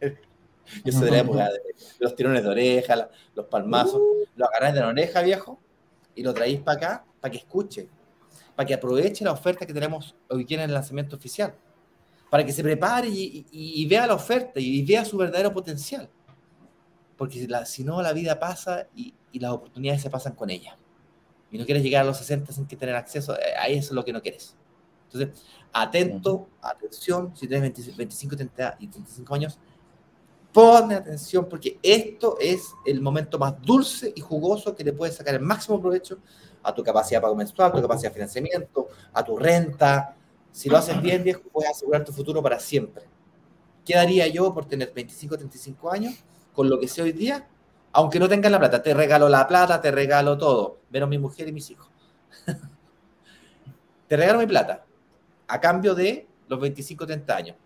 Yo soy de la época de los tirones de oreja, los palmazos. Uh. Lo agarráis de la oreja, viejo, y lo traéis para acá, para que escuche, para que aproveche la oferta que tenemos hoy en el lanzamiento oficial, para que se prepare y, vea la oferta y, vea su verdadero potencial. Porque si no, la vida pasa y las oportunidades se pasan con ella y no quieres llegar a los 60 sin que tener acceso, eh, a eso es lo que no quieres. Entonces, atento, atención, si tienes 25, 30 y 35 años, ponme atención porque esto es el momento más dulce y jugoso que le puedes sacar el máximo provecho a tu capacidad pago mensual, a tu capacidad de financiamiento, a tu renta. Si lo haces bien, viejo, puedes asegurar tu futuro para siempre. ¿Qué daría yo por tener 25, 35 años con lo que sé hoy día? aunque no tengas la plata, te regalo la plata, te regalo todo, menos mi mujer y mis hijos. te regalo mi plata, a cambio de los 25, 30 años.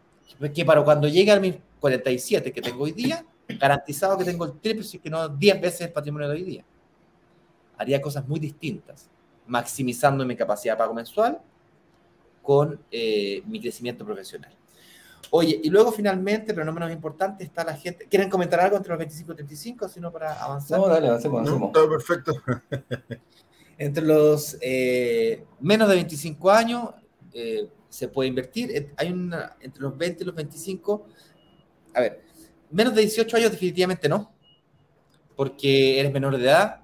Que para cuando llegue a mis 47 que tengo hoy día, garantizado que tengo el triple, si que no 10 veces el patrimonio de hoy día. Haría cosas muy distintas, maximizando mi capacidad de pago mensual con eh, mi crecimiento profesional. Oye, y luego finalmente, pero no menos importante, está la gente. ¿Quieren comentar algo entre los 25 y 35, sino para avanzar? No, dale, avancemos. No, todo perfecto. entre los eh, menos de 25 años eh, se puede invertir. Hay una, entre los 20 y los 25, a ver, menos de 18 años definitivamente no, porque eres menor de edad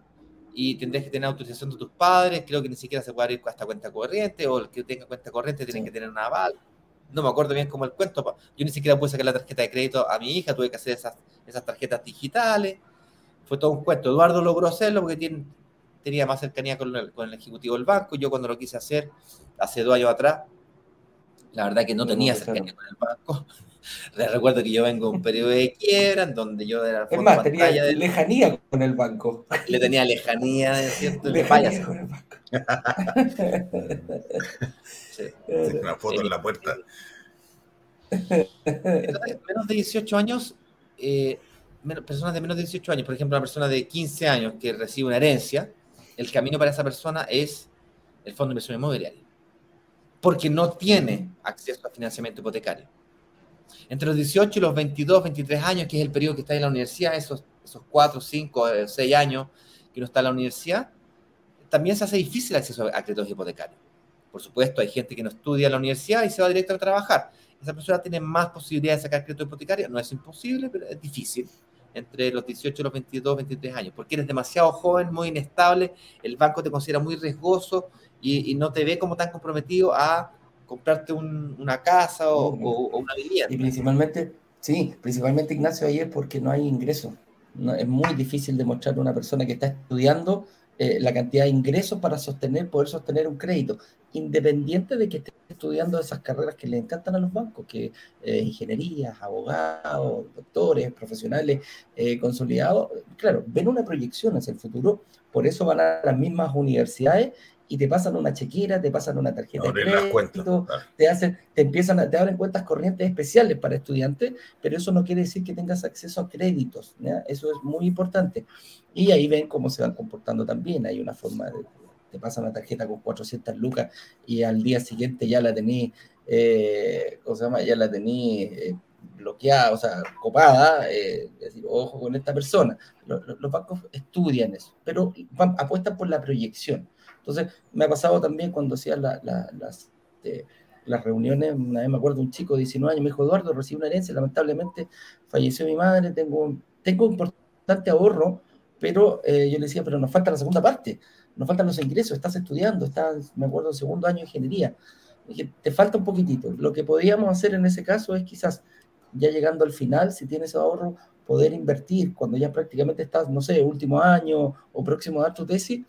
y tendrías que tener autorización de tus padres. Creo que ni siquiera se puede ir hasta cuenta corriente o el que tenga cuenta corriente tiene que tener un aval no me acuerdo bien cómo el cuento, yo ni siquiera pude sacar la tarjeta de crédito a mi hija, tuve que hacer esas, esas tarjetas digitales, fue todo un cuento. Eduardo logró hacerlo porque tiene, tenía más cercanía con el, con el ejecutivo del banco, yo cuando lo quise hacer hace dos años atrás, la verdad que no tenía cercanía con el banco. Les recuerdo que yo vengo de un periodo de quiebra en donde yo era Es más, tenía de... lejanía con el banco. Le tenía lejanía, ¿cierto? Lejanía con el banco. sí. Una foto en la puerta. Menos de 18 años, eh, personas de menos de 18 años, por ejemplo, una persona de 15 años que recibe una herencia, el camino para esa persona es el fondo de inversión inmobiliaria, porque no tiene acceso a financiamiento hipotecario. Entre los 18 y los 22, 23 años, que es el periodo que está en la universidad, esos, esos 4, 5, 6 años que uno está en la universidad, también se hace difícil el acceso a créditos hipotecarios. Por supuesto, hay gente que no estudia en la universidad y se va directo a trabajar. Esa persona tiene más posibilidades de sacar crédito hipotecario. No es imposible, pero es difícil entre los 18 y los 22, 23 años, porque eres demasiado joven, muy inestable, el banco te considera muy riesgoso y, no te ve como tan comprometido a comprarte una casa o, una vivienda. Y principalmente, sí, principalmente Ignacio, ahí es porque no hay ingreso. es muy difícil demostrar a una persona que está estudiando eh, la cantidad de ingresos para sostener, poder sostener un crédito, independiente de que esté estudiando esas carreras que le encantan a los bancos, que eh, ingenierías, abogados, doctores, profesionales eh, consolidados, claro, ven una proyección hacia el futuro, por eso van a las mismas universidades y te pasan una chequera, te pasan una tarjeta de crédito, te hacen, te empiezan a, te abren cuentas corrientes especiales para estudiantes, pero eso no quiere decir que tengas acceso a créditos, eso es muy importante. Y ahí ven cómo se van comportando también, hay una forma de, te pasan una tarjeta con 400 lucas y al día siguiente ya la tení, eh, ¿cómo se llama? Ya la tení eh, bloqueada, o sea, copada, eh, decir, ojo con esta persona. Los, los bancos estudian eso, pero apuestan por la proyección entonces, me ha pasado también cuando hacía las, este, las reuniones, una vez me acuerdo un chico de 19 años, me dijo, Eduardo, recibí una herencia, lamentablemente falleció mi madre, tengo, tengo importante ahorro, pero eh, yo le decía, pero nos falta la segunda parte, nos faltan los ingresos, estás estudiando, estás, me acuerdo, segundo año de ingeniería. Te falta un poquitito. Lo que podríamos hacer en ese caso es quizás, ya llegando al final, si tienes ahorro, poder invertir cuando ya prácticamente estás, no sé, último año o próximo a dar tu tesis,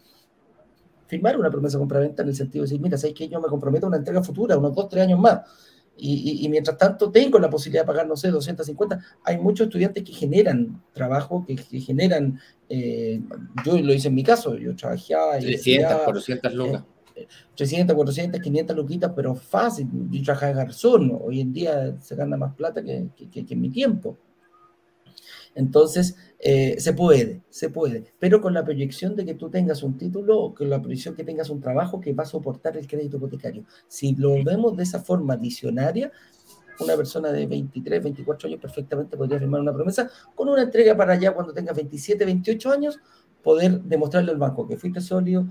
firmar una promesa de compraventa en el sentido de decir, mira, sabes que yo me comprometo a una entrega futura, unos dos, tres años más. Y, mientras tanto tengo la posibilidad de pagar, no sé, 250. Hay muchos estudiantes que generan trabajo, que, generan, eh, yo lo hice en mi caso, yo trabajé... 300, 400 lucas. 300, 400, 500 luquitas, pero fácil. Yo trabajaba de garzón, hoy en día se gana más plata que, que en mi tiempo. Entonces, eh, se puede, se puede, pero con la proyección de que tú tengas un título o con la proyección que tengas un trabajo que va a soportar el crédito hipotecario. Si lo vemos de esa forma visionaria, una persona de 23, 24 años perfectamente podría firmar una promesa con una entrega para allá cuando tenga 27, 28 años, poder demostrarle al banco que fuiste sólido,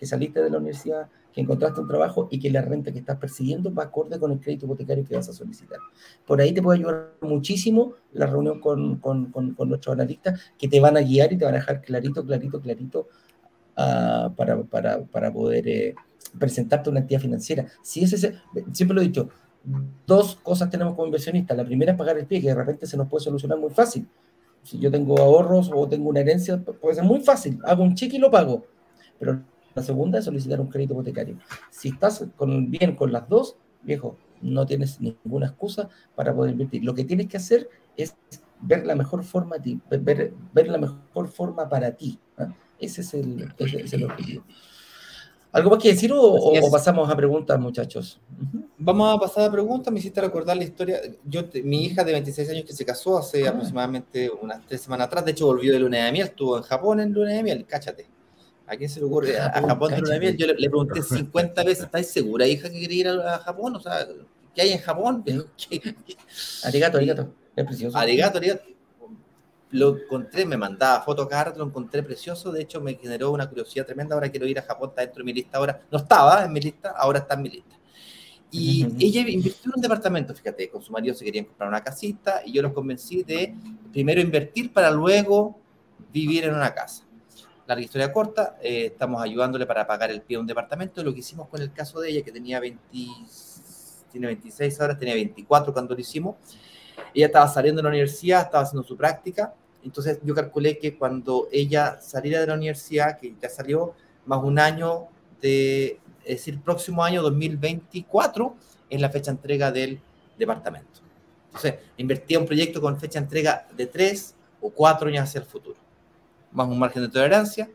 que saliste de la universidad, que encontraste un trabajo y que la renta que estás persiguiendo va acorde con el crédito hipotecario que vas a solicitar. Por ahí te puede ayudar muchísimo la reunión con, con, con, nuestros analistas que te van a guiar y te van a dejar clarito, clarito, clarito uh, para, para, para, poder eh, presentarte una entidad financiera. Si es ese, siempre lo he dicho, dos cosas tenemos como inversionistas. La primera es pagar el pie, que de repente se nos puede solucionar muy fácil. Si yo tengo ahorros o tengo una herencia, puede ser muy fácil. Hago un cheque y lo pago. Pero la segunda es solicitar un crédito hipotecario. Si estás con, bien con las dos, viejo, no tienes ninguna excusa para poder invertir. Lo que tienes que hacer es ver la mejor forma, ver, ver la mejor forma para ti. ¿ah? Ese, es el, objetivo. ¿Algo más que decir o, pasamos a preguntas, muchachos? Vamos a pasar a preguntas. Me hiciste recordar la historia. Yo, mi hija de 26 años que se casó hace ah. aproximadamente unas tres semanas atrás, de hecho volvió de luna de miel, estuvo en Japón en luna de miel, cáchate. ¿A quién se le ocurre? A, Japón de miel. Yo le, pregunté 50 veces, ¿estás segura, hija, que quería ir a, Japón? O sea, ¿qué hay en Japón? Arigato, arigato. Es precioso. Arigato, arigato. Lo encontré, me mandaba fotos cada lo encontré precioso. De hecho, me generó una curiosidad tremenda. Ahora quiero ir a Japón, está dentro de mi lista ahora. No estaba en mi lista, ahora está en mi lista. Y ella invirtió en un departamento, fíjate, con su marido se querían comprar una casita y yo los convencí de primero invertir para luego vivir en una casa larga historia corta, eh, estamos ayudándole para pagar el pie de un departamento. Lo que hicimos con el caso de ella, que tenía 20, tiene 26 horas, tenía 24 cuando lo hicimos. Ella estaba saliendo de la universidad, estaba haciendo su práctica. Entonces yo calculé que cuando ella saliera de la universidad, que ya salió, más un año de, es decir, próximo año 2024, es la fecha de entrega del departamento. Entonces, invertía un proyecto con fecha de entrega de tres o cuatro años hacia el futuro más un margen de tolerancia.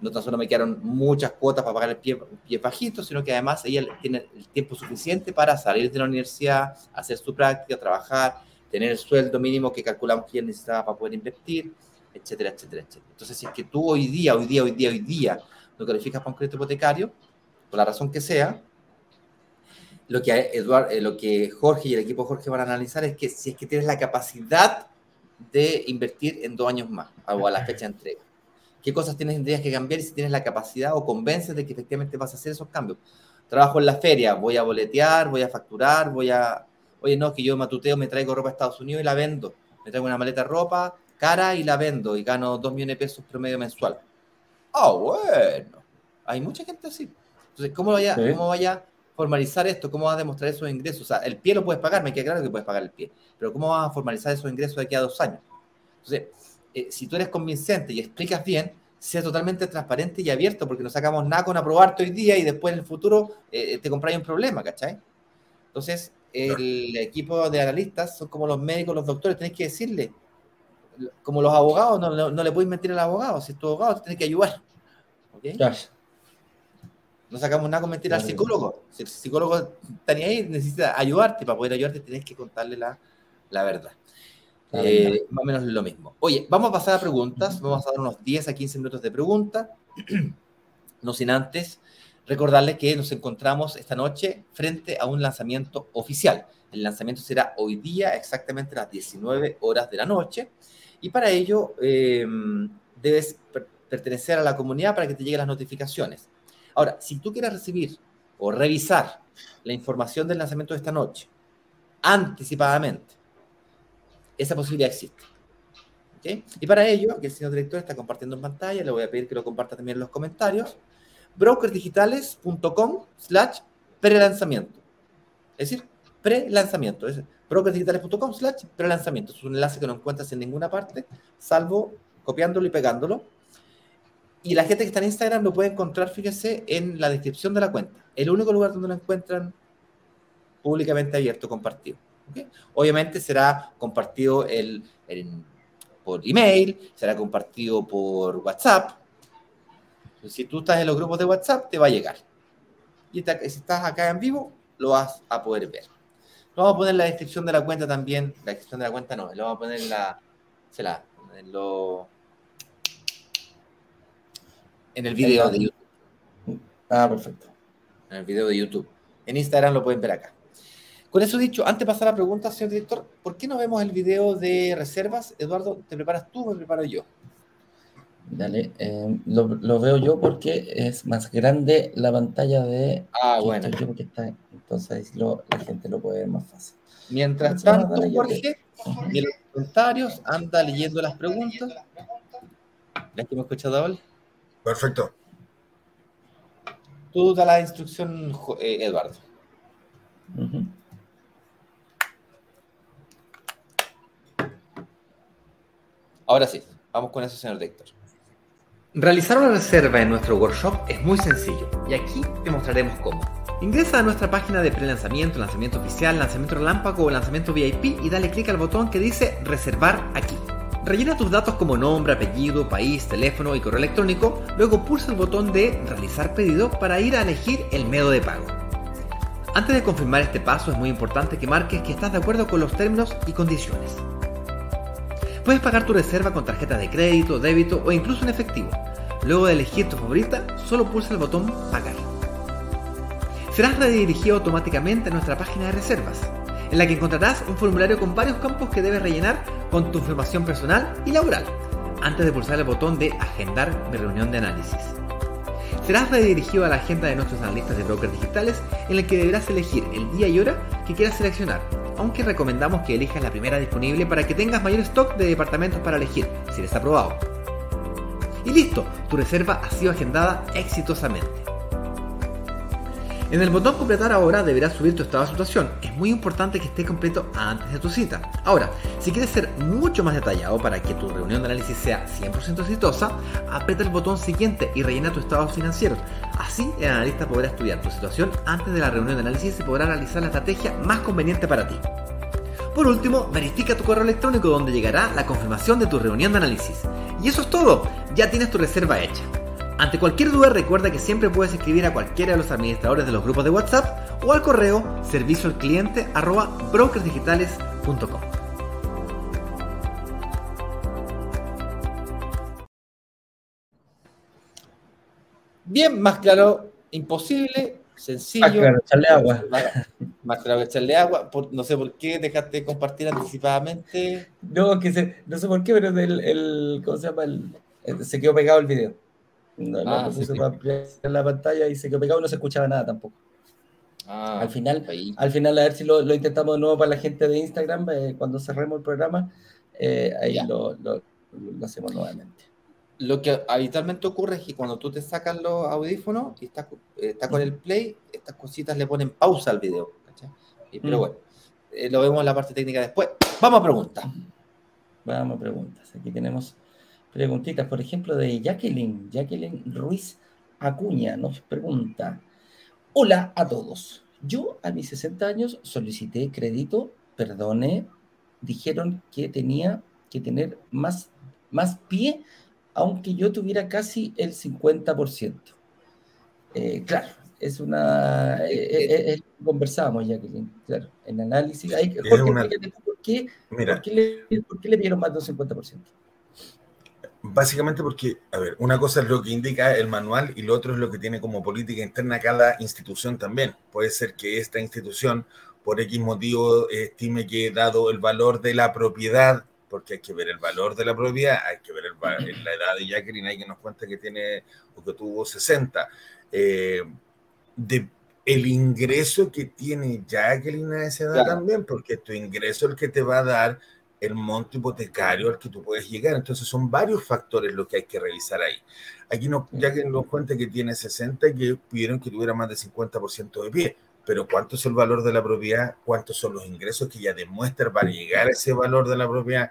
No tan solo me quedaron muchas cuotas para pagar el pie, pie bajito, sino que además ella tiene el tiempo suficiente para salir de la universidad, hacer su práctica, trabajar, tener el sueldo mínimo que calculamos que ella necesitaba para poder invertir, etcétera, etcétera, etcétera. Entonces, si es que tú hoy día, hoy día, hoy día, hoy día, no calificas para un crédito hipotecario, por la razón que sea, lo que, Eduard, eh, lo que Jorge y el equipo Jorge van a analizar es que si es que tienes la capacidad de invertir en dos años más o a la fecha de entrega. ¿Qué cosas tienes, que cambiar y si tienes la capacidad o convences de que efectivamente vas a hacer esos cambios? Trabajo en la feria, voy a boletear, voy a facturar, voy a... Oye, no, que yo matuteo, me traigo ropa a Estados Unidos y la vendo. Me traigo una maleta de ropa cara y la vendo y gano dos millones de pesos promedio mensual. Ah, bueno. Hay mucha gente así. Entonces, ¿cómo vaya, ¿cómo vaya formalizar esto? ¿Cómo vas a demostrar esos ingresos? O sea, el pie lo puedes pagar, me queda claro que puedes pagar el pie, pero ¿cómo vas a formalizar esos ingresos de aquí a dos años? Entonces, eh, si tú eres convincente y explicas bien, sea totalmente transparente y abierto, porque no sacamos nada con aprobarte hoy día y después en el futuro eh, te compráis un problema, ¿cachai? Entonces, el equipo de analistas son como los médicos, los doctores, tenés que decirle, como los abogados, no, no, le puedes mentir al abogado, si es tu abogado, te tienes que ayudar. ¿okay? No sacamos nada con mentir al psicólogo. Si el psicólogo está ahí, necesita ayudarte. Para poder ayudarte, tienes que contarle la, la verdad. Eh, más o menos lo mismo. Oye, vamos a pasar a preguntas. Vamos a dar unos 10 a 15 minutos de preguntas. no sin antes recordarles que nos encontramos esta noche frente a un lanzamiento oficial. El lanzamiento será hoy día, exactamente a las 19 horas de la noche. Y para ello eh, debes pertenecer a la comunidad para que te lleguen las notificaciones. Ahora, si tú quieres recibir o revisar la información del lanzamiento de esta noche anticipadamente, esa posibilidad existe. Y para ello, que el señor director está compartiendo en pantalla, le voy a pedir que lo comparta también en los comentarios, brokersdigitales.com slash pre-lanzamiento. Es decir, pre-lanzamiento. Es brokersdigitales.com slash pre-lanzamiento. Es un enlace que no encuentras en ninguna parte, salvo copiándolo y pegándolo y la gente que está en Instagram lo puede encontrar, fíjese, en la descripción de la cuenta. El único lugar donde lo encuentran públicamente abierto, compartido. Obviamente será compartido por email, será compartido por WhatsApp. si tú estás en los grupos de WhatsApp, te va a llegar. Y si estás acá en vivo, lo vas a poder ver. Lo vamos a poner en la descripción de la cuenta también. La descripción de la cuenta no, lo vamos a poner en la. Se la, lo, en el video de YouTube. Ah, perfecto. En el video de YouTube. En Instagram lo pueden ver acá. Con eso dicho, antes de pasar a la pregunta, señor director, ¿por qué no vemos el video de reservas? Eduardo, ¿te preparas tú o me preparo yo? Dale, eh, lo, veo yo porque es más grande la pantalla de... Ah, bueno. entonces la gente lo puede ver más fácil. Mientras tanto, Jorge, en los comentarios, anda leyendo las preguntas. ¿Ya que me escuchado hablar? Perfecto. Tú da la instrucción, eh, Eduardo. Ahora sí, vamos con eso, señor Héctor. Realizar una reserva en nuestro workshop es muy sencillo y aquí te mostraremos cómo. Ingresa a nuestra página de pre-lanzamiento, lanzamiento oficial, lanzamiento relámpago o lanzamiento VIP y dale clic al botón que dice reservar aquí. Rellena tus datos como nombre, apellido, país, teléfono y correo electrónico, luego pulsa el botón de realizar pedido para ir a elegir el método de pago. Antes de confirmar este paso es muy importante que marques que estás de acuerdo con los términos y condiciones. Puedes pagar tu reserva con tarjeta de crédito, débito o incluso en efectivo. Luego de elegir tu favorita, solo pulsa el botón Pagar. Serás redirigido automáticamente a nuestra página de reservas, en la que encontrarás un formulario con varios campos que debes rellenar con tu información personal y laboral, antes de pulsar el botón de Agendar mi reunión de análisis. Serás redirigido a la agenda de nuestros analistas de brokers digitales en el que deberás elegir el día y hora que quieras seleccionar, aunque recomendamos que elijas la primera disponible para que tengas mayor stock de departamentos para elegir, si eres aprobado. Y listo, tu reserva ha sido agendada exitosamente. En el botón completar ahora deberás subir tu estado de situación. Es muy importante que esté completo antes de tu cita. Ahora, si quieres ser mucho más detallado para que tu reunión de análisis sea 100% exitosa, aprieta el botón siguiente y rellena tu estado financiero. Así el analista podrá estudiar tu situación antes de la reunión de análisis y podrá realizar la estrategia más conveniente para ti. Por último, verifica tu correo electrónico donde llegará la confirmación de tu reunión de análisis. Y eso es todo, ya tienes tu reserva hecha. Ante cualquier duda recuerda que siempre puedes escribir a cualquiera de los administradores de los grupos de WhatsApp o al correo servicio al cliente arroba brokersdigitales.com. Bien, más claro, imposible, sencillo. Más claro, echarle agua. Más, claro, echarle agua. no sé por qué dejaste de compartir anticipadamente. No, que no sé por qué, pero el, ¿cómo se llama? se quedó pegado el video. No, ah, no la pantalla y se quedó pegado y no se escuchaba nada tampoco. Ah, al final, al final a ver si lo, intentamos de nuevo para la gente de Instagram eh, cuando cerremos el programa, eh, ahí lo, hacemos nuevamente. Lo que habitualmente ocurre es que cuando tú te sacas los audífonos y estás, está con el play, estas cositas le ponen pausa al video. Pero mm. bueno, eh, lo vemos en la parte técnica después. Vamos a preguntas. Vamos a preguntas. Aquí tenemos preguntitas, por ejemplo, de Jacqueline. Jacqueline Ruiz Acuña nos pregunta. Hola a todos. Yo a mis 60 años solicité crédito, perdone, dijeron que tenía que tener más, más pie, aunque yo tuviera casi el 50%. Eh, claro, es una... Eh, eh, conversábamos, Jacqueline, claro, en análisis. Hay, ¿por, qué, ¿por, qué le, ¿por, qué, le, dieron más del 50%? Básicamente porque, a ver, una cosa es lo que indica el manual y lo otro es lo que tiene como política interna cada institución también. Puede ser que esta institución, por X motivo, estime que dado el valor de la propiedad, porque hay que ver el valor de la propiedad, hay que ver el, la edad de Jacqueline, hay que nos cuenta que tiene o que tuvo 60. Eh, de el ingreso que tiene Jacqueline a esa edad también, porque tu ingreso es el que te va a dar el monto hipotecario al que tú puedes llegar. Entonces son varios factores lo que hay que revisar ahí. Aquí no, Jacqueline nos cuenta que tiene 60 y que pidieron que tuviera más del 50% de pie. Pero ¿cuánto es el valor de la propiedad? ¿Cuántos son los ingresos que ya demuestra para llegar a ese valor de la propiedad?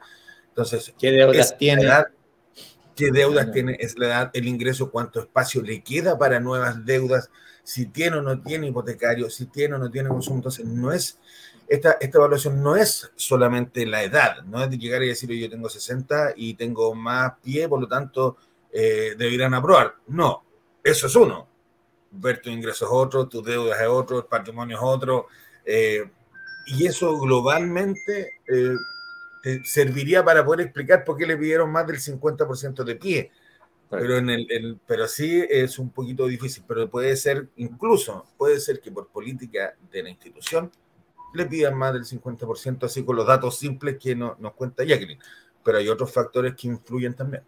Entonces, ¿qué deudas tiene? ¿Qué deudas tiene? Es la edad, el ingreso, cuánto espacio le queda para nuevas deudas si tiene o no tiene hipotecario, si tiene o no tiene consumo. Entonces, no es, esta, esta evaluación no es solamente la edad, no es de llegar y decir, yo tengo 60 y tengo más pie, por lo tanto, eh, deberían aprobar. No, eso es uno. Ver tu ingreso es otro, tus deudas es otro, el patrimonio es otro. Eh, y eso globalmente eh, serviría para poder explicar por qué le pidieron más del 50% de pie pero, en el, pero sí es un poquito difícil, pero puede ser, incluso puede ser que por política de la institución le pidan más del 50%, así con los datos simples que no, nos cuenta Jacqueline. Pero hay otros factores que influyen también.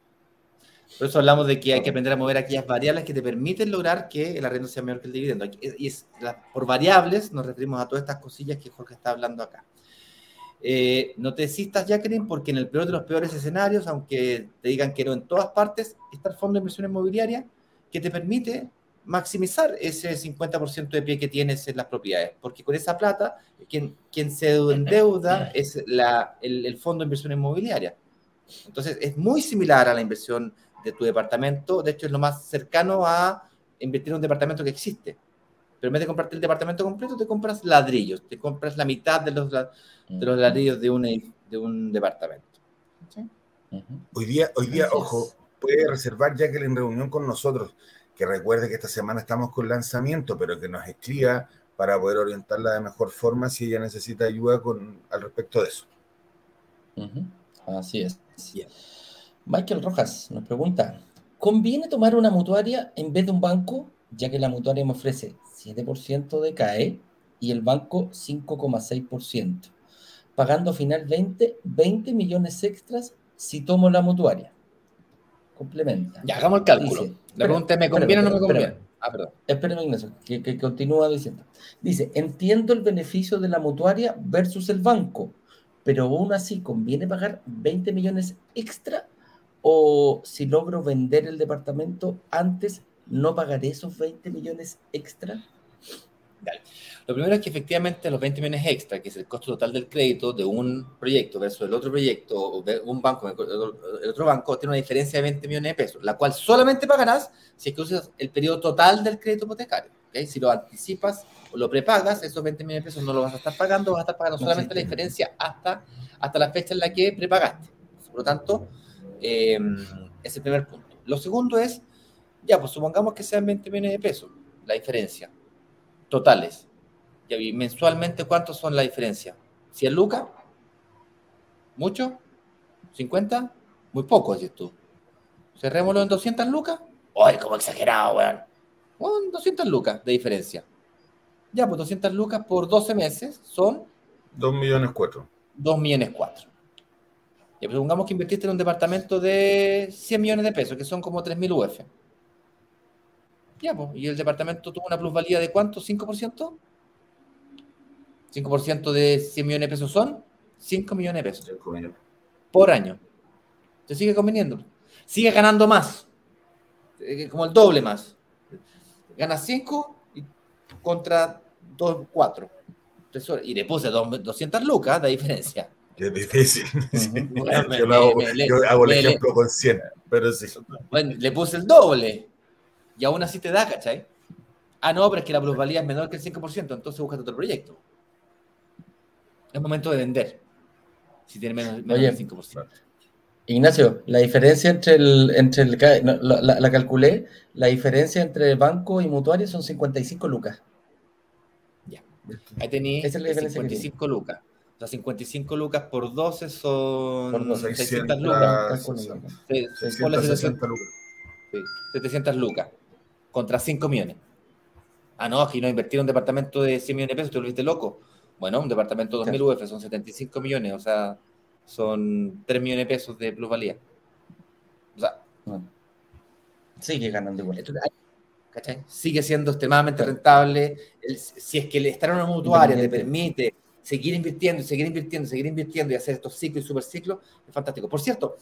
Por eso hablamos de que hay que aprender a mover aquellas variables que te permiten lograr que el arrendo sea mayor que el dividendo. Y es, por variables nos referimos a todas estas cosillas que Jorge está hablando acá. Eh, no te desistas, Jacqueline, porque en el peor de los peores escenarios, aunque te digan que no en todas partes, está el fondo de inversión inmobiliaria que te permite maximizar ese 50% de pie que tienes en las propiedades, porque con esa plata, quien, quien se endeuda es la, el, el, fondo de inversión inmobiliaria. Entonces, es muy similar a la inversión de tu departamento, de hecho es lo más cercano a invertir en un departamento que existe. Pero en vez de comprarte el departamento completo, te compras ladrillos, te compras la mitad de los, de los ladrillos de un, de un departamento. Hoy día, hoy día ojo, puede reservar ya que en reunión con nosotros, que recuerde que esta semana estamos con lanzamiento, pero que nos escriba para poder orientarla de mejor forma si ella necesita ayuda con, al respecto de eso. Así es. Michael Rojas nos pregunta, ¿conviene tomar una mutuaria en vez de un banco, ya que la mutuaria me ofrece 7% de CAE y el banco 5,6%, pagando finalmente 20 millones extras si tomo la mutuaria. Complementa. Ya, hagamos el cálculo. Dice, la pregunta ¿me conviene o no me conviene? Ah, perdón. Espérame, Ignacio, que, que, continúa diciendo. Dice, entiendo el beneficio de la mutuaria versus el banco, pero aún así, ¿conviene pagar 20 millones extra? ¿O si logro vender el departamento antes, no pagaré esos 20 millones extra? Lo primero es que efectivamente los 20 millones extra, que es el costo total del crédito de un proyecto versus el otro proyecto, o de un banco, el otro banco, tiene una diferencia de 20 millones de pesos, la cual solamente pagarás si es que usas el periodo total del crédito hipotecario. Si lo anticipas o lo prepagas, esos 20 millones de pesos no lo vas a estar pagando, vas a estar pagando solamente la diferencia hasta, hasta la fecha en la que prepagaste. Por lo tanto, eh, es el primer punto. Lo segundo es, ya, pues supongamos que sean 20 millones de pesos la diferencia totales. Y mensualmente, ¿cuántos son la diferencia? ¿100 lucas? ¿Mucho? ¿50? Muy poco, dices tú. Cerrémoslo en 200 lucas. ¡Ay, como exagerado, weón! Bueno, 200 lucas de diferencia. Ya, pues 200 lucas por 12 meses son... 2 millones 4. 2 millones 4. Y pues supongamos que invertiste en un departamento de 100 millones de pesos, que son como 3.000 UF. Pues, y el departamento tuvo una plusvalía de cuánto? ¿5%? 5% de 100 millones de pesos son 5 millones de pesos. Por año. Se sigue conveniendo. Sigue ganando más. Eh, como el doble más. Ganas 5 y contra 4. Y le puse 200 lucas de diferencia. Qué difícil. yo, hago, el ejemplo con 100, pero sí. Bueno, le puse el doble. Y aún así te da, ¿cachai? Ah, no, pero es que la plusvalía es menor que el 5%, entonces búscate otro proyecto. Es momento de vender. Si tiene menos, del 5%. Ignacio, la diferencia entre el, entre el la, calculé, la diferencia entre banco y mutuario son 55 lucas. Ya. Ahí tenéis 55 lucas. O sea, 55 lucas por 12 son por 600, lucas. 660 lucas. 700 lucas. Contra 5 millones. Ah, no, aquí no invertir un departamento de 100 millones de pesos, te volviste loco. Bueno, un departamento de 2.000 UF son 75 millones, o sea, son 3 millones de pesos de plusvalía. O sea, sigue ganando igual. ¿cachai? Sigue siendo extremadamente rentable. si es que el estar en una mutuaria te permite seguir invirtiendo, seguir invirtiendo, seguir invirtiendo y hacer estos ciclos y superciclos, es fantástico. Por cierto,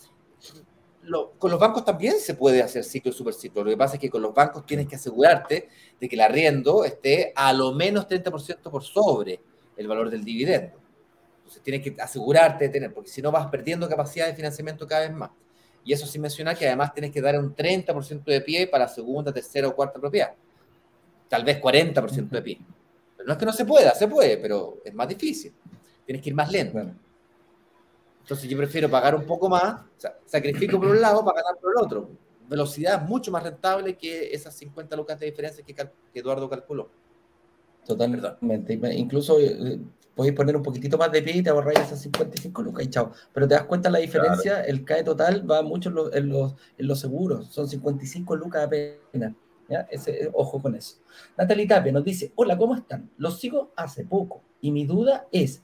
con los bancos también se puede hacer ciclo y superciclo. Lo que pasa es que con los bancos tienes que asegurarte de que el arriendo esté a lo menos 30% por sobre el valor del dividendo. Entonces tienes que asegurarte de tener, porque si no vas perdiendo capacidad de financiamiento cada vez más. Y eso sin mencionar que además tienes que dar un 30% de pie para segunda, tercera o cuarta propiedad. Tal vez 40% de pie. Pero no es que no se pueda, se puede, pero es más difícil. Tienes que ir más lento. Entonces yo prefiero pagar un poco más, o sea, sacrifico por un lado para ganar por el otro. Velocidad mucho más rentable que esas 50 lucas de diferencia que, Eduardo calculó. Totalmente. Incluso eh, podéis poner un poquitito más de pie y te ahorráis esas 55 lucas y chao. Pero te das cuenta la diferencia, el CAE total va mucho en los, en los, seguros, son 55 lucas apenas. ¿ya? Ese, ojo con eso. Natalie Tapia nos dice, hola, ¿cómo están? Los sigo hace poco y mi duda es,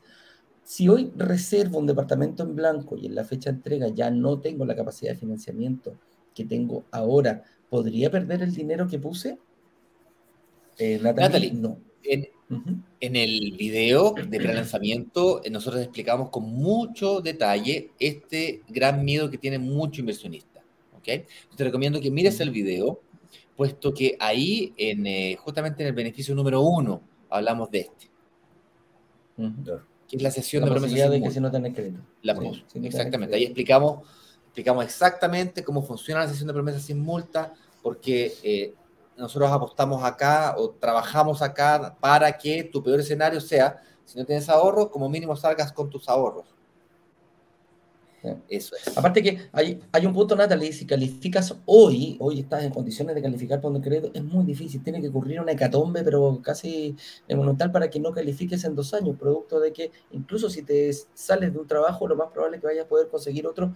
si hoy reservo un departamento en blanco y en la fecha de entrega ya no tengo la capacidad de financiamiento que tengo ahora, ¿podría perder el dinero que puse? Eh, Natalie, no. En, el video de prelanzamiento eh, nosotros explicamos con mucho detalle este gran miedo que tiene mucho inversionista. ¿okay? Te recomiendo que mires el video, puesto que ahí, en, eh, justamente en el beneficio número uno, hablamos de este que es la sesión de promesas de que si no tenés crédito. La exactamente. Ahí explicamos, explicamos exactamente cómo funciona la sesión de promesas sin multa, porque eh, nosotros apostamos acá o trabajamos acá para que tu peor escenario sea, si no tienes ahorros, como mínimo salgas con tus ahorros. Eso es. Aparte que hay, hay un punto, Natalie, si calificas hoy, hoy estás en condiciones de calificar por crédito, es muy difícil, tiene que ocurrir una hecatombe, pero casi monumental para que no califiques en dos años, producto de que incluso si te sales de un trabajo, lo más probable es que vayas a poder conseguir otro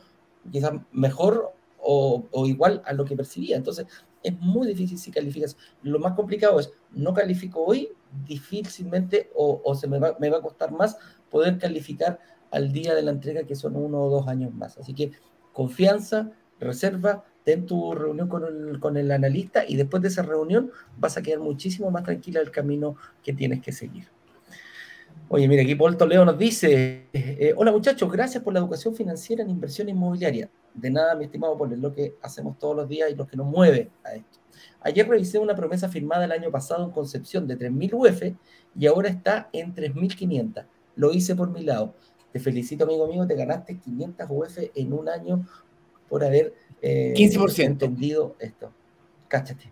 quizás mejor o, o, igual a lo que percibía. Entonces, es muy difícil si calificas. Lo más complicado es, no califico hoy, difícilmente o, o se me va, me va a costar más poder calificar al día de la entrega, que son uno o dos años más. Así que confianza, reserva, ten tu reunión con el, con el analista y después de esa reunión vas a quedar muchísimo más tranquila el camino que tienes que seguir. Oye, mira, aquí Paul Toledo nos dice, eh, hola muchachos, gracias por la educación financiera en inversión inmobiliaria. De nada, mi estimado Paul, es lo que hacemos todos los días y lo que nos mueve a esto. Ayer revisé una promesa firmada el año pasado en Concepción de 3.000 UF y ahora está en 3.500. Lo hice por mi lado. Te felicito, amigo mío, te ganaste 500 UF en un año por haber eh, entendido esto. Cáchate.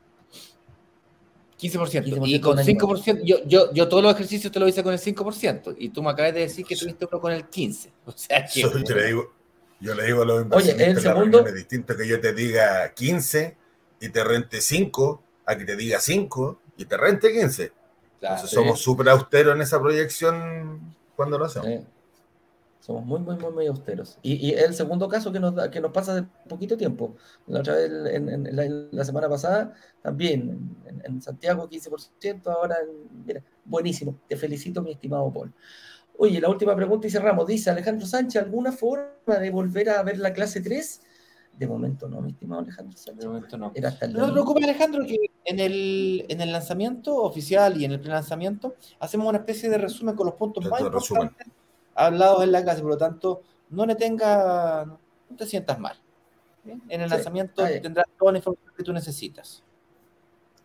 15%. Y con 5%, yo, yo, yo todos los ejercicios te lo hice con el 5%, y tú me acabas de decir que tuviste uno con el 15%. O sea que... yo, le digo, yo le digo a los inversionistas, Oye, el segundo... es distinto que yo te diga 15 y te rente 5, a que te diga 5 y te rente 15. Entonces somos súper austeros en esa proyección cuando lo hacemos. Somos muy, muy, muy, muy austeros. Y, y el segundo caso que nos, que nos pasa de poquito tiempo. La otra vez, en, la, semana pasada, también en, Santiago 15%, ahora, mira, buenísimo. Te felicito, mi estimado Paul. Oye, la última pregunta y cerramos. Dice Alejandro Sánchez, ¿alguna forma de volver a ver la clase 3? De momento no, mi estimado Alejandro Sánchez. De momento no. no te preocupes, Alejandro, que en el, en el lanzamiento oficial y en el pre-lanzamiento hacemos una especie de resumen con los puntos más importantes hablados en la clase, por lo tanto, no le tenga, no te sientas mal. En el lanzamiento tendrás toda la información que tú necesitas.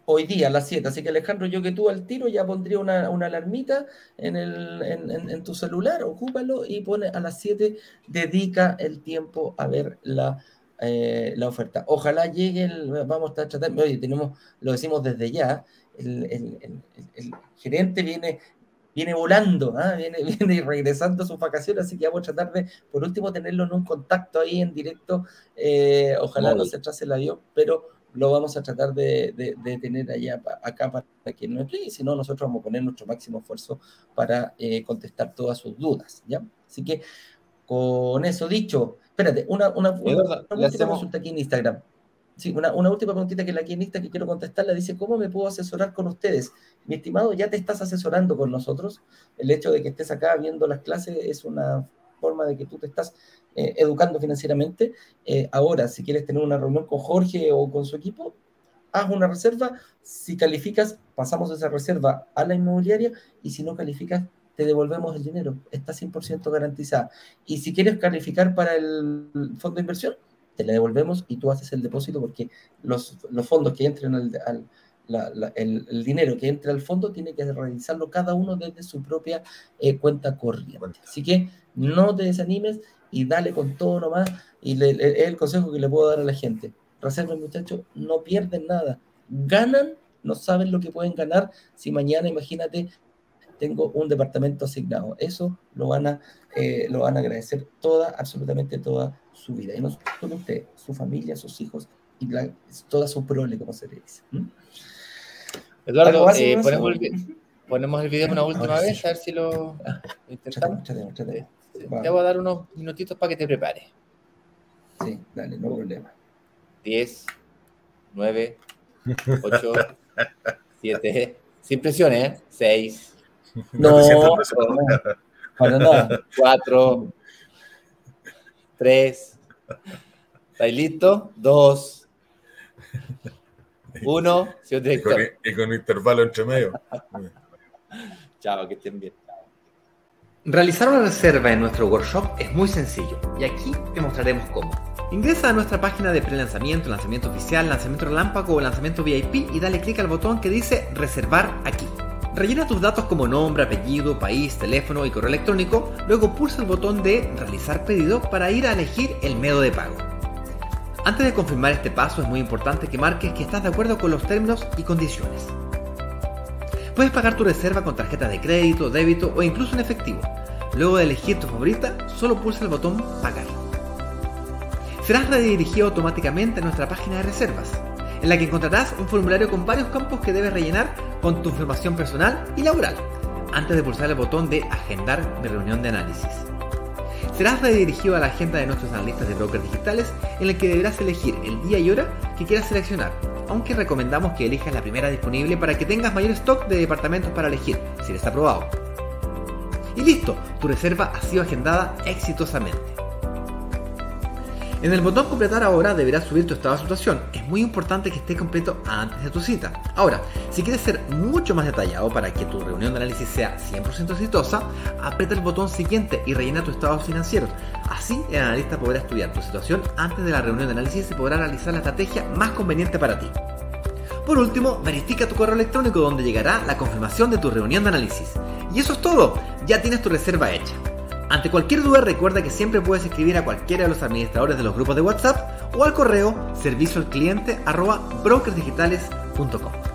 hoy día a las 7. Así que Alejandro, yo que tú al tiro ya pondría una, alarmita en, el, en, tu celular, ocúpalo y pone a las 7, dedica el tiempo a ver la, eh, la oferta. Ojalá llegue, el, vamos a tratar, oye, tenemos, lo decimos desde ya, el, gerente viene viene volando, ¿ah? viene, viene regresando a sus vacaciones, así que vamos a tratar de, por último, tenerlo en un contacto ahí en directo. Eh, ojalá no se atrase el avión, pero lo vamos a tratar de, tener allá acá para que nos explique, si no, nosotros vamos a poner nuestro máximo esfuerzo para eh, contestar todas sus dudas, ¿ya? Así que, con eso dicho, espérate, una, una, última consulta aquí en Instagram. Sí, una, última preguntita que la Instagram que quiero contestarle dice, ¿cómo me puedo asesorar con ustedes? Mi estimado, ya te estás asesorando con nosotros. El hecho de que estés acá viendo las clases es una forma de que tú te estás eh, educando financieramente. Eh, ahora, si quieres tener una reunión con Jorge o con su equipo, haz una reserva. Si calificas, pasamos esa reserva a la inmobiliaria y si no calificas, te devolvemos el dinero. Está 100% garantizada. Y si quieres calificar para el fondo de inversión, te la devolvemos y tú haces el depósito porque los, los fondos que entren al, el, dinero que entra al fondo tiene que realizarlo cada uno desde su propia eh, cuenta corriente. Así que no te desanimes y dale con todo nomás. Y es el consejo que le puedo dar a la gente. Reserven, muchachos, no pierden nada. Ganan, no saben lo que pueden ganar si mañana, imagínate, tengo un departamento asignado. Eso lo van a, eh, lo van a agradecer toda, absolutamente toda su vida. Y no solo usted, su familia, sus hijos y toda su prole, como se le dice. Eduardo, eh, ponemos, el, ponemos, el, video una última vez, a ver si lo ah, intentamos. Te voy a dar unos minutitos para que te prepares. Sí, dale, no problema. 10, 9, 8, 7, sin presiones, ¿eh? 6. No, no, para nada. 4, 3. ¿Estáis listos? 2. 1. Y con intervalo entre medio. Chao, que estén bien. Realizar una reserva en nuestro workshop es muy sencillo y aquí te mostraremos cómo. Ingresa a nuestra página de pre-lanzamiento, lanzamiento oficial, lanzamiento relámpago o lanzamiento VIP y dale clic al botón que dice reservar aquí. Rellena tus datos como nombre, apellido, país, teléfono y correo electrónico, luego pulsa el botón de realizar pedido para ir a elegir el método de pago. Antes de confirmar este paso es muy importante que marques que estás de acuerdo con los términos y condiciones. Puedes pagar tu reserva con tarjeta de crédito, débito o incluso en efectivo. Luego de elegir tu favorita, solo pulsa el botón Pagar. Serás redirigido automáticamente a nuestra página de reservas, en la que encontrarás un formulario con varios campos que debes rellenar con tu información personal y laboral, antes de pulsar el botón de Agendar mi reunión de análisis. Serás redirigido a la agenda de nuestros analistas de brokers digitales en la que deberás elegir el día y hora que quieras seleccionar aunque recomendamos que elijas la primera disponible para que tengas mayor stock de departamentos para elegir, si les aprobado. Y listo, tu reserva ha sido agendada exitosamente. En el botón completar ahora deberás subir tu estado de situación. Es muy importante que esté completo antes de tu cita. Ahora, si quieres ser mucho más detallado para que tu reunión de análisis sea 100% exitosa, aprieta el botón siguiente y rellena tu estado financiero. Así el analista podrá estudiar tu situación antes de la reunión de análisis y podrá realizar la estrategia más conveniente para ti. Por último, verifica tu correo electrónico donde llegará la confirmación de tu reunión de análisis. Y eso es todo, ya tienes tu reserva hecha. Ante cualquier duda recuerda que siempre puedes escribir a cualquiera de los administradores de los grupos de WhatsApp o al correo servicio al cliente brokersdigitales.com.